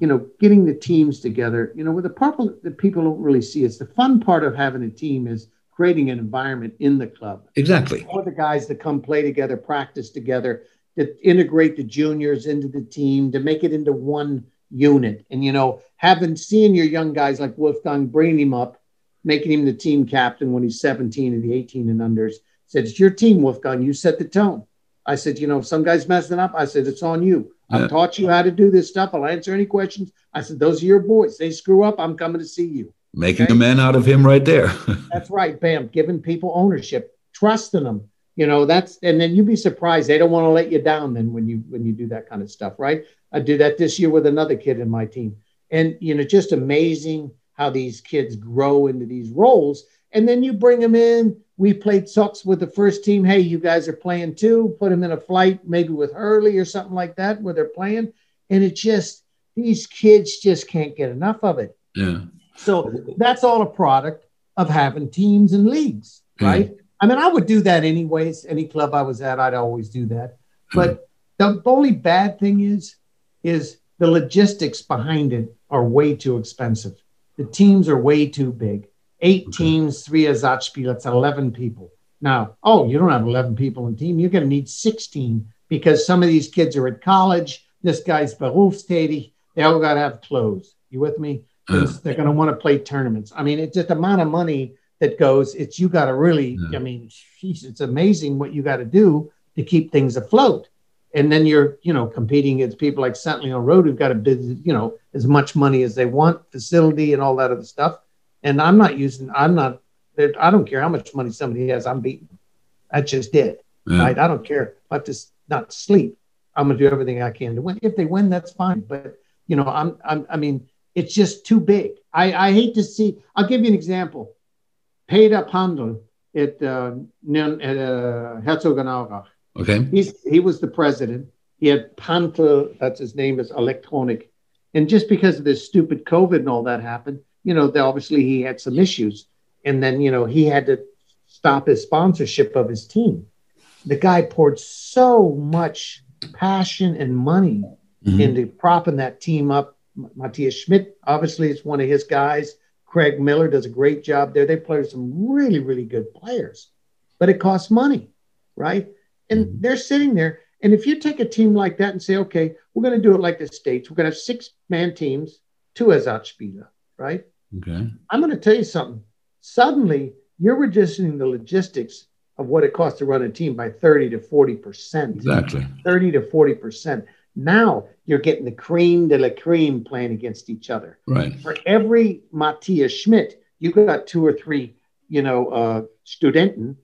you know, getting the teams together, you know, with the part that people don't really see is the fun part of having a team is creating an environment in the club Exactly. for the guys to come play together, practice together, to integrate the juniors into the team, to make it into one unit. And, you know, having seeing your young guys like Wolfgang bringing him up, making him the team captain when he's 17 and the 18 and unders, said, It's your team, Wolfgang. You set the tone. I said, You know, if some guy's messing up, I said, It's on you. Yeah. I've taught you how to do this stuff. I'll answer any questions. I said, Those are your boys. They screw up. I'm coming to see you. Making Okay. a man out of him right there. That's right. Bam. Giving people ownership, trusting them. You know, that's and then you'd be surprised. They don't want to let you down then when you when you do that kind of stuff, right? I did that this year with another kid in my team. And you know, just amazing how these kids grow into these roles. And then you bring them in we played socks with the first team. Hey, you guys are playing too. Put them in a flight, maybe with Hurly or something like that, where they're playing. And it just, these kids just can't get enough of it. Yeah. So that's all a product of having teams and leagues, right? Mm. I mean, I would do that anyways. Any club I was at, I'd always do that. But the only bad thing is, is the logistics behind it are way too expensive. The teams are way too big. Eight okay. teams, three Ersatzspiel, that's 11 people. Now, oh, you don't have 11 people in team. You're going to need 16 because some of these kids are at college. This guy's berufstätig. They all got to have clothes. You with me? Uh, they're going to want to play tournaments. I mean, it's just the amount of money that goes. It's you got to really. Yeah. I mean, geez, it's amazing what you got to do to keep things afloat. And then you're, you know, competing against people like St. Leon-Rot who've got a bid, you know, as much money as they want, facility and all that other stuff. And I'm not using. I'm not. I don't care how much money somebody has. I'm beating. I just did. Yeah. Right. I don't care. I have to not sleep. I'm gonna do everything I can to win. If they win, that's fine. But you know, I'm. I'm I mean it's just too big. I, I hate to see. I'll give you an example. Peter Pandl at uh, at uh, Herzogenaurach. Okay. He's, he was the president. He had Pantel, that's his name, is electronic. And just because of this stupid COVID and all that happened, you know, obviously he had some issues. And then, you know, he had to stop his sponsorship of his team. The guy poured so much passion and money mm-hmm. into propping that team up Matthias Schmidt, obviously, is one of his guys. Craig Miller does a great job there. They play some really, really good players, but it costs money, right? And mm-hmm. they're sitting there. And if you take a team like that and say, okay, we're going to do it like the States, we're going to have six man teams, two as Ersatzspieler, right? Okay. I'm going to tell you something. Suddenly, you're reducing the logistics of what it costs to run a team by 30 to 40%. Exactly. 30 to 40%. Now you're getting the cream de la cream playing against each other. Right. For every Matthias Schmidt, you've got two or three, you know, uh, Studenten.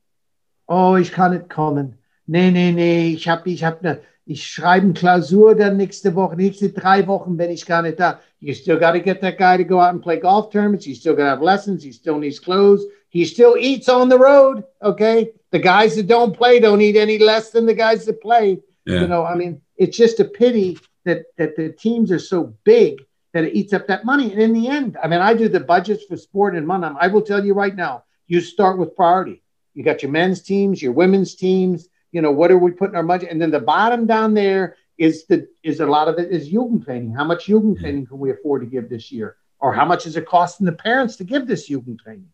Oh, ich kann nicht kommen. Nee, nee, nee, ich habe ich hab ich schreibe eine Klausur dann nächste Woche, nächste drei Wochen bin ich gar nicht da. You still got to get that guy to go out and play golf tournaments. You still got to have lessons. He still needs clothes. He still eats on the road. Okay. The guys that don't play don't eat any less than the guys that play. Yeah. You know, I mean, it's just a pity that that the teams are so big that it eats up that money. And in the end, I mean, I do the budgets for sport and money. I will tell you right now, you start with priority. You got your men's teams, your women's teams. You know, what are we putting our money? And then the bottom down there is the is a lot of it is Jugendtraining. How much Jugendtraining mm-hmm. can we afford to give this year? Or how much is it costing the parents to give this Jugendtraining?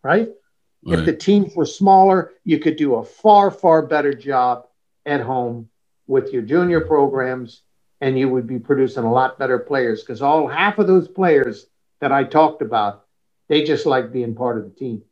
Right? right? If the teams were smaller, you could do a far, far better job at home with your junior programs and you would be producing a lot better players because all half of those players that I talked about, they just like being part of the team.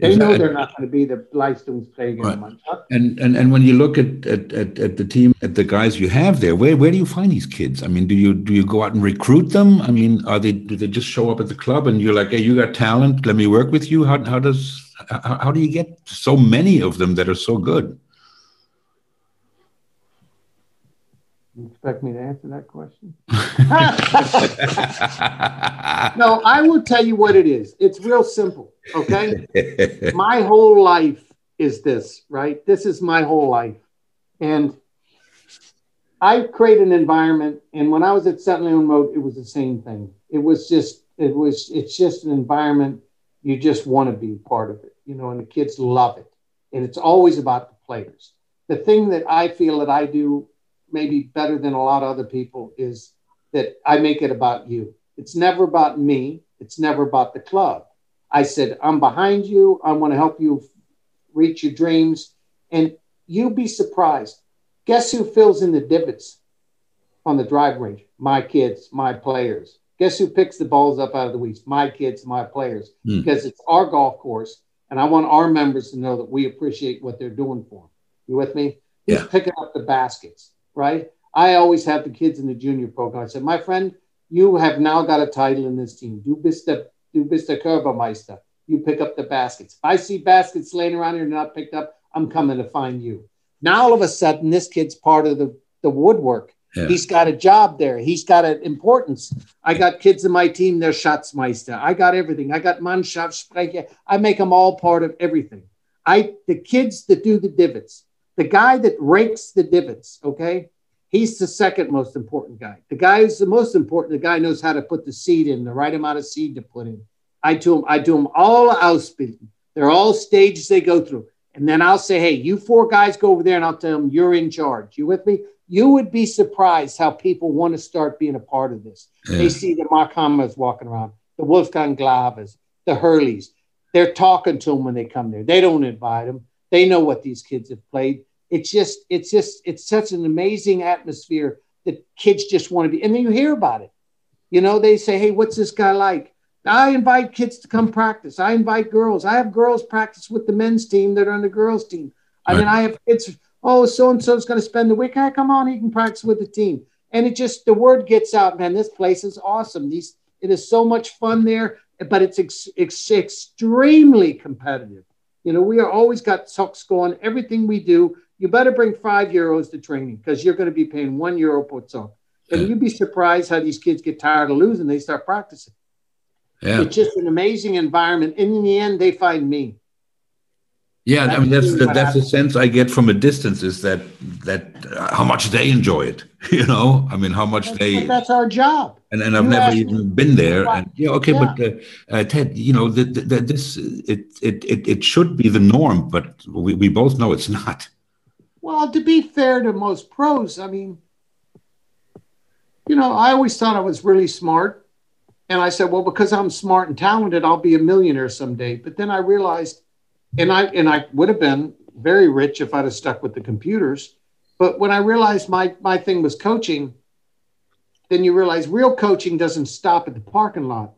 They know they're not going to be the Leistungsträger. Right. And, and and when you look at, at, at, at, the team, at the guys you have there, where, where do you find these kids? I mean, do you do you go out and recruit them? I mean, are they do they just show up at the club and you're like, hey, you got talent, let me work with you? How how does how, how do you get so many of them that are so good? You expect me to answer that question? no, I will tell you what it is. It's real simple. Okay. my whole life is this, right? This is my whole life. And I create an environment. And when I was at St. Leon-Rot, it was the same thing. It was just, it was, it's just an environment you just want to be part of it, you know, and the kids love it. And it's always about the players. The thing that I feel that I do maybe better than a lot of other people is that I make it about you. It's never about me. It's never about the club. I said, I'm behind you. I want to help you reach your dreams. And you'll be surprised. Guess who fills in the divots on the drive range? My kids, my players. Guess who picks the balls up out of the weeds? My kids, my players. Mm. Because it's our golf course. And I want our members to know that we appreciate what they're doing for them. You with me? Yeah. picking up the baskets right? I always have the kids in the junior program. I said, my friend, you have now got a title in this team. Du bist der, du bist der Körpermeister. You pick up the baskets. If I see baskets laying around here not picked up, I'm coming to find you. Now all of a sudden, this kid's part of the, the woodwork. Yeah. He's got a job there. He's got an importance. I got kids in my team, they're Schatzmeister. I got everything. I got Mannschaftssprecher. I make them all part of everything. I the kids that do the divots, the guy that rakes the divots, okay, he's the second most important guy. The guy who's the most important, the guy knows how to put the seed in, the right amount of seed to put in. I do them, I do them all Ausbildung. They're all stages they go through. And then I'll say, hey, you four guys go over there and I'll tell them you're in charge. You with me? You would be surprised how people want to start being a part of this. Yeah. They see the Mark Hammers walking around, the Wolfgang Glawes, the Hurlys. They're talking to them when they come there. They don't invite them. They know what these kids have played. It's just, it's just, it's such an amazing atmosphere that kids just want to be. And then you hear about it. You know, they say, hey, what's this guy like? I invite kids to come practice. I invite girls. I have girls practice with the men's team that are on the girls' team. I right. mean, I have kids. Oh, so and so is going to spend the week. Hey, come on, he can practice with the team. And it just the word gets out, man. This place is awesome. These it is so much fun there, but it's ex, ex, extremely competitive. You know, we are always got talks going. Everything we do, you better bring five euros to training because you're going to be paying one euro per talk. And you'd be surprised how these kids get tired of losing. They start practicing. Yeah. It's just an amazing environment. And in the end, they find me. Yeah, that's I mean that's the, that's the sense I get from a distance is that that uh, how much they enjoy it. You know, I mean how much that's, they. That's our job. And and I've never even been there. And yeah, okay, yeah. but uh, uh, Ted, you know, the, the, the, this it, it it it should be the norm, but we, we both know it's not. Well, to be fair to most pros, I mean, you know, I always thought I was really smart and I said, well, because I'm smart and talented, I'll be a millionaire someday. But then I realized, and I and I would have been very rich if I'd have stuck with the computers. But when I realized my my thing was coaching, then you realize real coaching doesn't stop at the parking lot.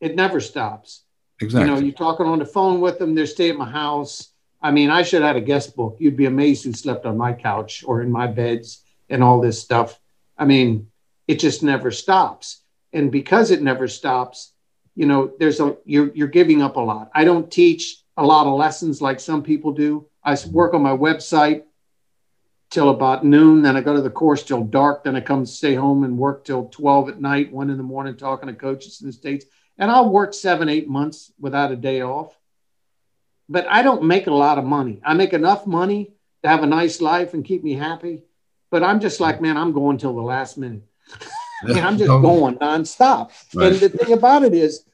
It never stops. Exactly. You know, you're talking on the phone with them, they're staying at my house. I mean, I should have had a guest book. You'd be amazed who slept on my couch or in my beds and all this stuff. I mean, it just never stops and because it never stops you know there's a you're, you're giving up a lot i don't teach a lot of lessons like some people do i work on my website till about noon then i go to the course till dark then i come stay home and work till 12 at night one in the morning talking to coaches in the states and i'll work seven eight months without a day off but i don't make a lot of money i make enough money to have a nice life and keep me happy but i'm just like man i'm going till the last minute I'm just going nonstop. Right. And the thing about it is,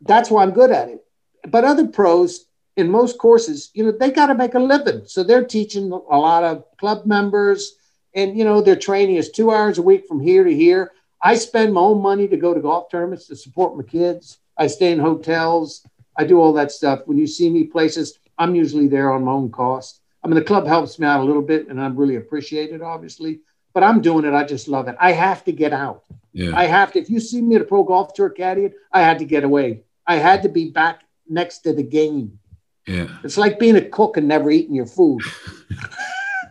that's why I'm good at it. But other pros in most courses, you know, they got to make a living. So they're teaching a lot of club members, and you know, their training is two hours a week from here to here. I spend my own money to go to golf tournaments to support my kids. I stay in hotels. I do all that stuff. When you see me places, I'm usually there on my own cost. I mean, the club helps me out a little bit, and I'm really appreciate it, obviously but I'm doing it. I just love it. I have to get out. Yeah. I have to. If you see me at a pro golf tour caddying, I had to get away. I had to be back next to the game. Yeah. It's like being a cook and never eating your food.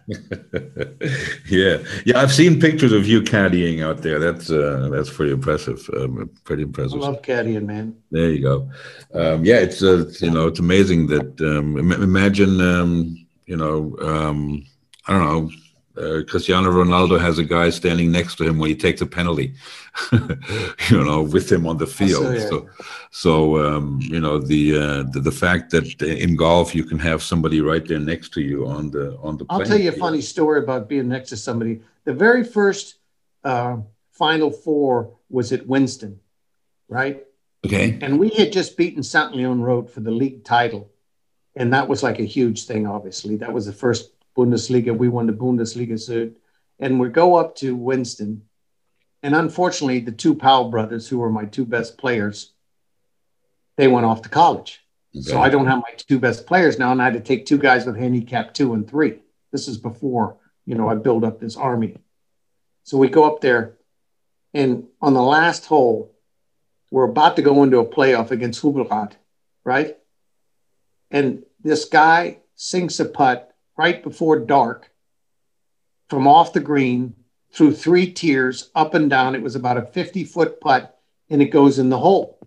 yeah, yeah. I've seen pictures of you caddying out there. That's uh, that's pretty impressive. Um, pretty impressive. I love caddying, man. There you go. Um, yeah, it's uh, you know it's amazing that um, imagine um, you know um, I don't know uh, Cristiano Ronaldo has a guy standing next to him when he takes a penalty, you know, with him on the field. So, so, um, you know, the, uh, the, the fact that in golf you can have somebody right there next to you on the on the. I'll tell you a funny story about being next to somebody. The very first uh, Final Four was at Winston, right? Okay. And we had just beaten St. Leon-Rot for the league title, and that was like a huge thing. Obviously, that was the first Bundesliga. We won the Bundesliga so, and we go up to Winston. And unfortunately, the two Powell brothers, who were my two best players, they went off to college. Okay. So I don't have my two best players now, and I had to take two guys with handicap two and three. This is before, you know, I build up this army. So we go up there, and on the last hole, we're about to go into a playoff against Hubbelrath, right? And this guy sinks a putt right before dark from off the green through three tiers up and down. It was about a 50 foot putt and it goes in the hole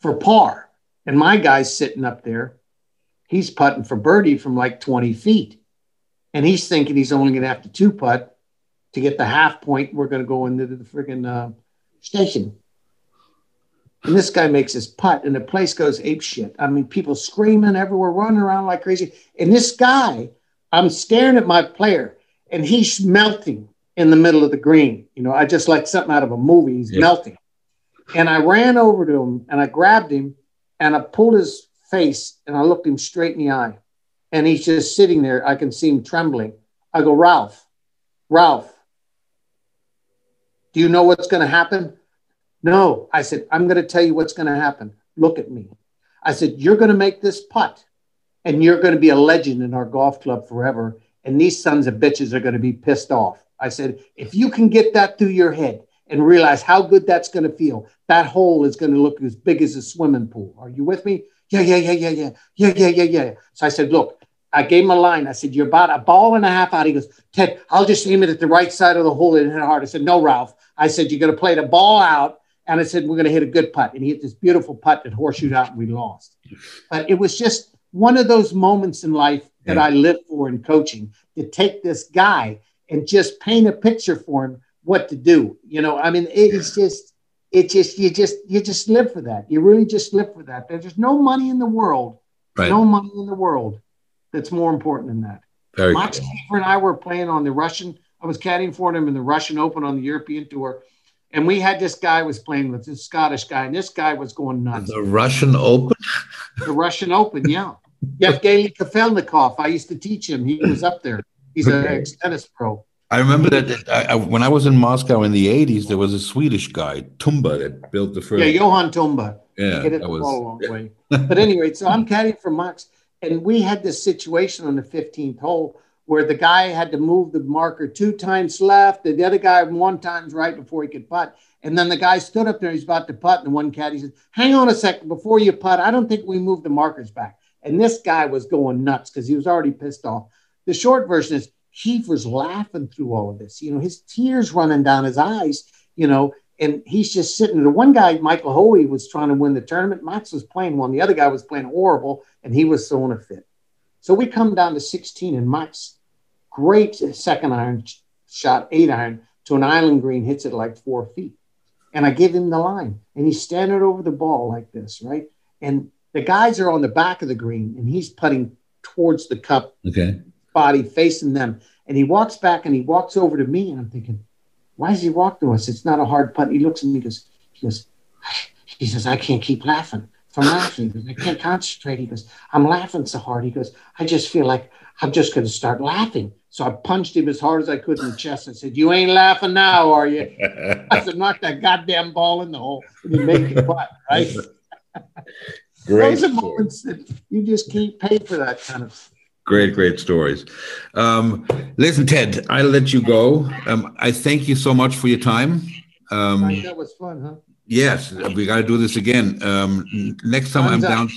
for par. And my guy's sitting up there. He's putting for birdie from like 20 feet. And he's thinking he's only going to have to two putt to get the half point. We're going to go into the friggin' uh, Stechen. And this guy makes his putt, and the place goes ape shit. I mean, people screaming everywhere, running around like crazy. And this guy, I'm staring at my player, and he's melting in the middle of the green. You know, I just like something out of a movie. He's yeah. melting. And I ran over to him and I grabbed him and I pulled his face and I looked him straight in the eye. And he's just sitting there. I can see him trembling. I go, Ralph, Ralph, do you know what's going to happen? No. I said, I'm going to tell you what's going to happen. Look at me. I said, You're going to make this putt and you're going to be a legend in our golf club forever. And these sons of bitches are going to be pissed off. I said, If you can get that through your head and realize how good that's going to feel, that hole is going to look as big as a swimming pool. Are you with me? Yeah, yeah, yeah, yeah, yeah, yeah, yeah, yeah, yeah. So I said, Look, I gave him a line. I said, You're about a ball and a half out. He goes, Ted, I'll just aim it at the right side of the hole and hit it hard. I said, No, Ralph. I said, You're going to play the ball out. And I said, We're going to hit a good putt. And he hit this beautiful putt that horseshoed out and we lost. But it was just one of those moments in life that yeah. I live for in coaching to take this guy and just paint a picture for him what to do. You know, I mean, it's just, it just, you just, you just live for that. You really just live for that. There's no money in the world, right. no money in the world that's more important than that. Very Max Kieffer and I were playing on the Russian. I was caddying for him in the Russian Open on the European Tour, and we had this guy was playing with this Scottish guy, and this guy was going nuts. The Russian Open. the Russian Open, yeah. Yevgeny Kafelnikov. I used to teach him. He was up there. He's okay. an ex tennis pro. I remember that I, I, when I was in Moscow in the 80s, there was a Swedish guy, Tumba, that built the first. Yeah, Johan Tumba. Yeah. Hit it that was, a long way. but anyway, so I'm caddying for Max. And we had this situation on the 15th hole where the guy had to move the marker two times left, the other guy one times right before he could putt. And then the guy stood up there, he's about to putt, and one caddy said, Hang on a second before you putt. I don't think we moved the markers back. And this guy was going nuts because he was already pissed off. The short version is Heath was laughing through all of this, you know, his tears running down his eyes, you know, and he's just sitting there. One guy, Michael Hoey, was trying to win the tournament. Max was playing one. The other guy was playing horrible, and he was throwing a fit. So we come down to 16, and Max, great second iron shot, eight iron to an island green, hits it like four feet. And I give him the line, and he's standing over the ball like this, right? And the guys are on the back of the green, and he's putting towards the cup okay. body, facing them. And he walks back and he walks over to me, and I'm thinking, why does he walk to us? It's not a hard putt. He looks at me, he goes, he goes, he says, I can't keep laughing from laughing. He goes, I can't concentrate. He goes, I'm laughing so hard. He goes, I just feel like I'm just going to start laughing. So I punched him as hard as I could in the chest and said, You ain't laughing now, are you? I said, Knock that goddamn ball in the hole and you make it right? Great. Those are moments that you just can't pay for that kind of Great, great stories. Um, listen, Ted, I'll let you go. Um, I thank you so much for your time. Um, that was fun, huh? Yes, we got to do this again. Um, next time I'm down.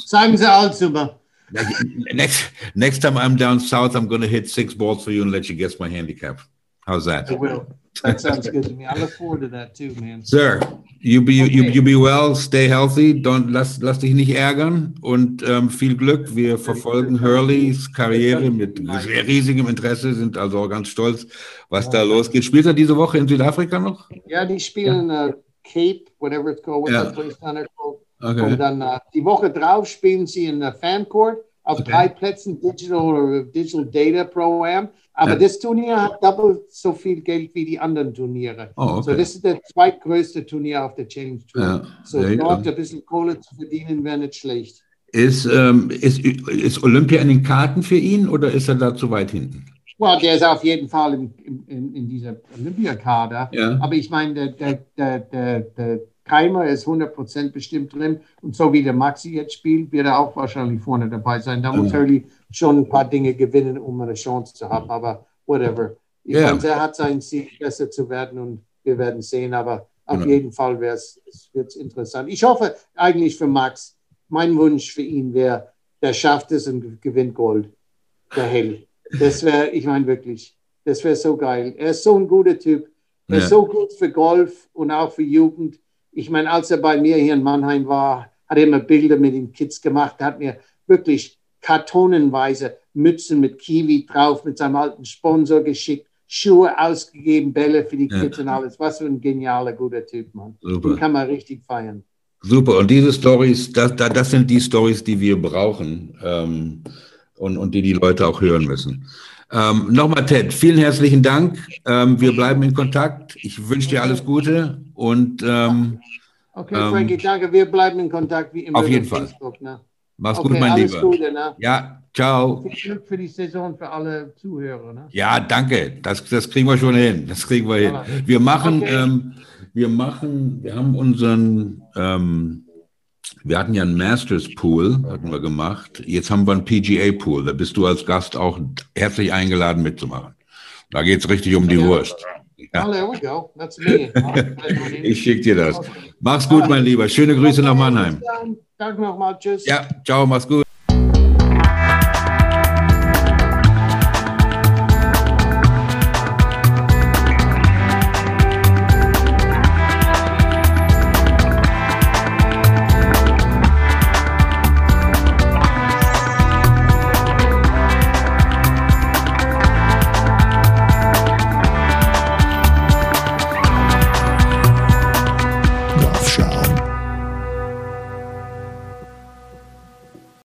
Next, next time I'm down south, I'm going to hit six balls for you and let you guess my handicap. How's that? I will. That sounds good to me. I look forward to that too, man. Sir, you be okay. you, you be well, stay healthy, don't lass, lass dich nicht ärgern und ähm, viel Glück. Wir verfolgen Hurleys Karriere mit sehr riesigem Interesse, sind also auch ganz stolz, was ja. da losgeht. Spielt er diese Woche in Südafrika noch? Ja, die spielen ja. uh, Cape, whatever it's called, what's ja. that place down there called? Okay. Und dann uh, die Woche drauf spielen sie in uh, Fancourt auf okay. drei Plätzen Digital oder Digital Data Pro Am. Aber ja. das Turnier hat doppelt so viel Geld wie die anderen Turniere. Oh, okay. So, das ist das zweitgrößte Turnier auf der Challenge Tour. Ja. So, dort ein bisschen Kohle zu verdienen wäre nicht schlecht. Ist, ähm, ist, ist Olympia in den Karten für ihn oder ist er da zu weit hinten? Well, der ist auf jeden Fall in, in, in dieser Olympiakader. Ja. Aber ich meine, der, der, der, der, der Keimer ist 100% bestimmt drin. Und so wie der Maxi jetzt spielt, wird er auch wahrscheinlich vorne dabei sein. Da muss Hurley schon ein paar Dinge gewinnen, um eine Chance zu haben. Aber whatever. Ich yeah. meine, er hat sein Ziel, besser zu werden und wir werden sehen. Aber auf genau. jeden Fall wird es interessant. Ich hoffe eigentlich für Max, mein Wunsch für ihn wäre, der schafft es und gewinnt Gold. Der Hell. Das wäre, ich meine wirklich, das wäre so geil. Er ist so ein guter Typ. Er ist so gut für Golf und auch für Jugend ich meine, als er bei mir hier in Mannheim war, hat er immer Bilder mit den Kids gemacht, hat mir wirklich kartonenweise Mützen mit Kiwi drauf, mit seinem alten Sponsor geschickt, Schuhe ausgegeben, Bälle für die Kids ja. und alles. Was für ein genialer, guter Typ, Mann. Super. Den kann man richtig feiern. Super. Und diese Stories, das, das sind die Stories, die wir brauchen ähm, und, und die die Leute auch hören müssen. Ähm, Nochmal, Ted, vielen herzlichen Dank. Ähm, wir bleiben in Kontakt. Ich wünsche dir alles Gute und ähm, okay, Frankie, ähm, danke. Wir bleiben in Kontakt wie immer. Auf jeden Fall. Facebook, ne? Mach's okay, gut, mein alles Lieber. Gute, ne? Ja, ciao. Viel Glück für die Saison für alle Zuhörer. Ne? Ja, danke. Das, das kriegen wir schon hin. Das kriegen wir hin. Wir machen, okay. ähm, wir machen, wir haben unseren, ähm, wir hatten ja einen Masters Pool, hatten wir gemacht. Jetzt haben wir einen PGA Pool. Da bist du als Gast auch herzlich eingeladen mitzumachen. Da geht es richtig um die Wurst. Oh, there we go. That's me. ich schicke dir das. Mach's gut, mein Lieber. Schöne Grüße nach Mannheim. Danke nochmal. Tschüss. Ja, ciao, mach's gut.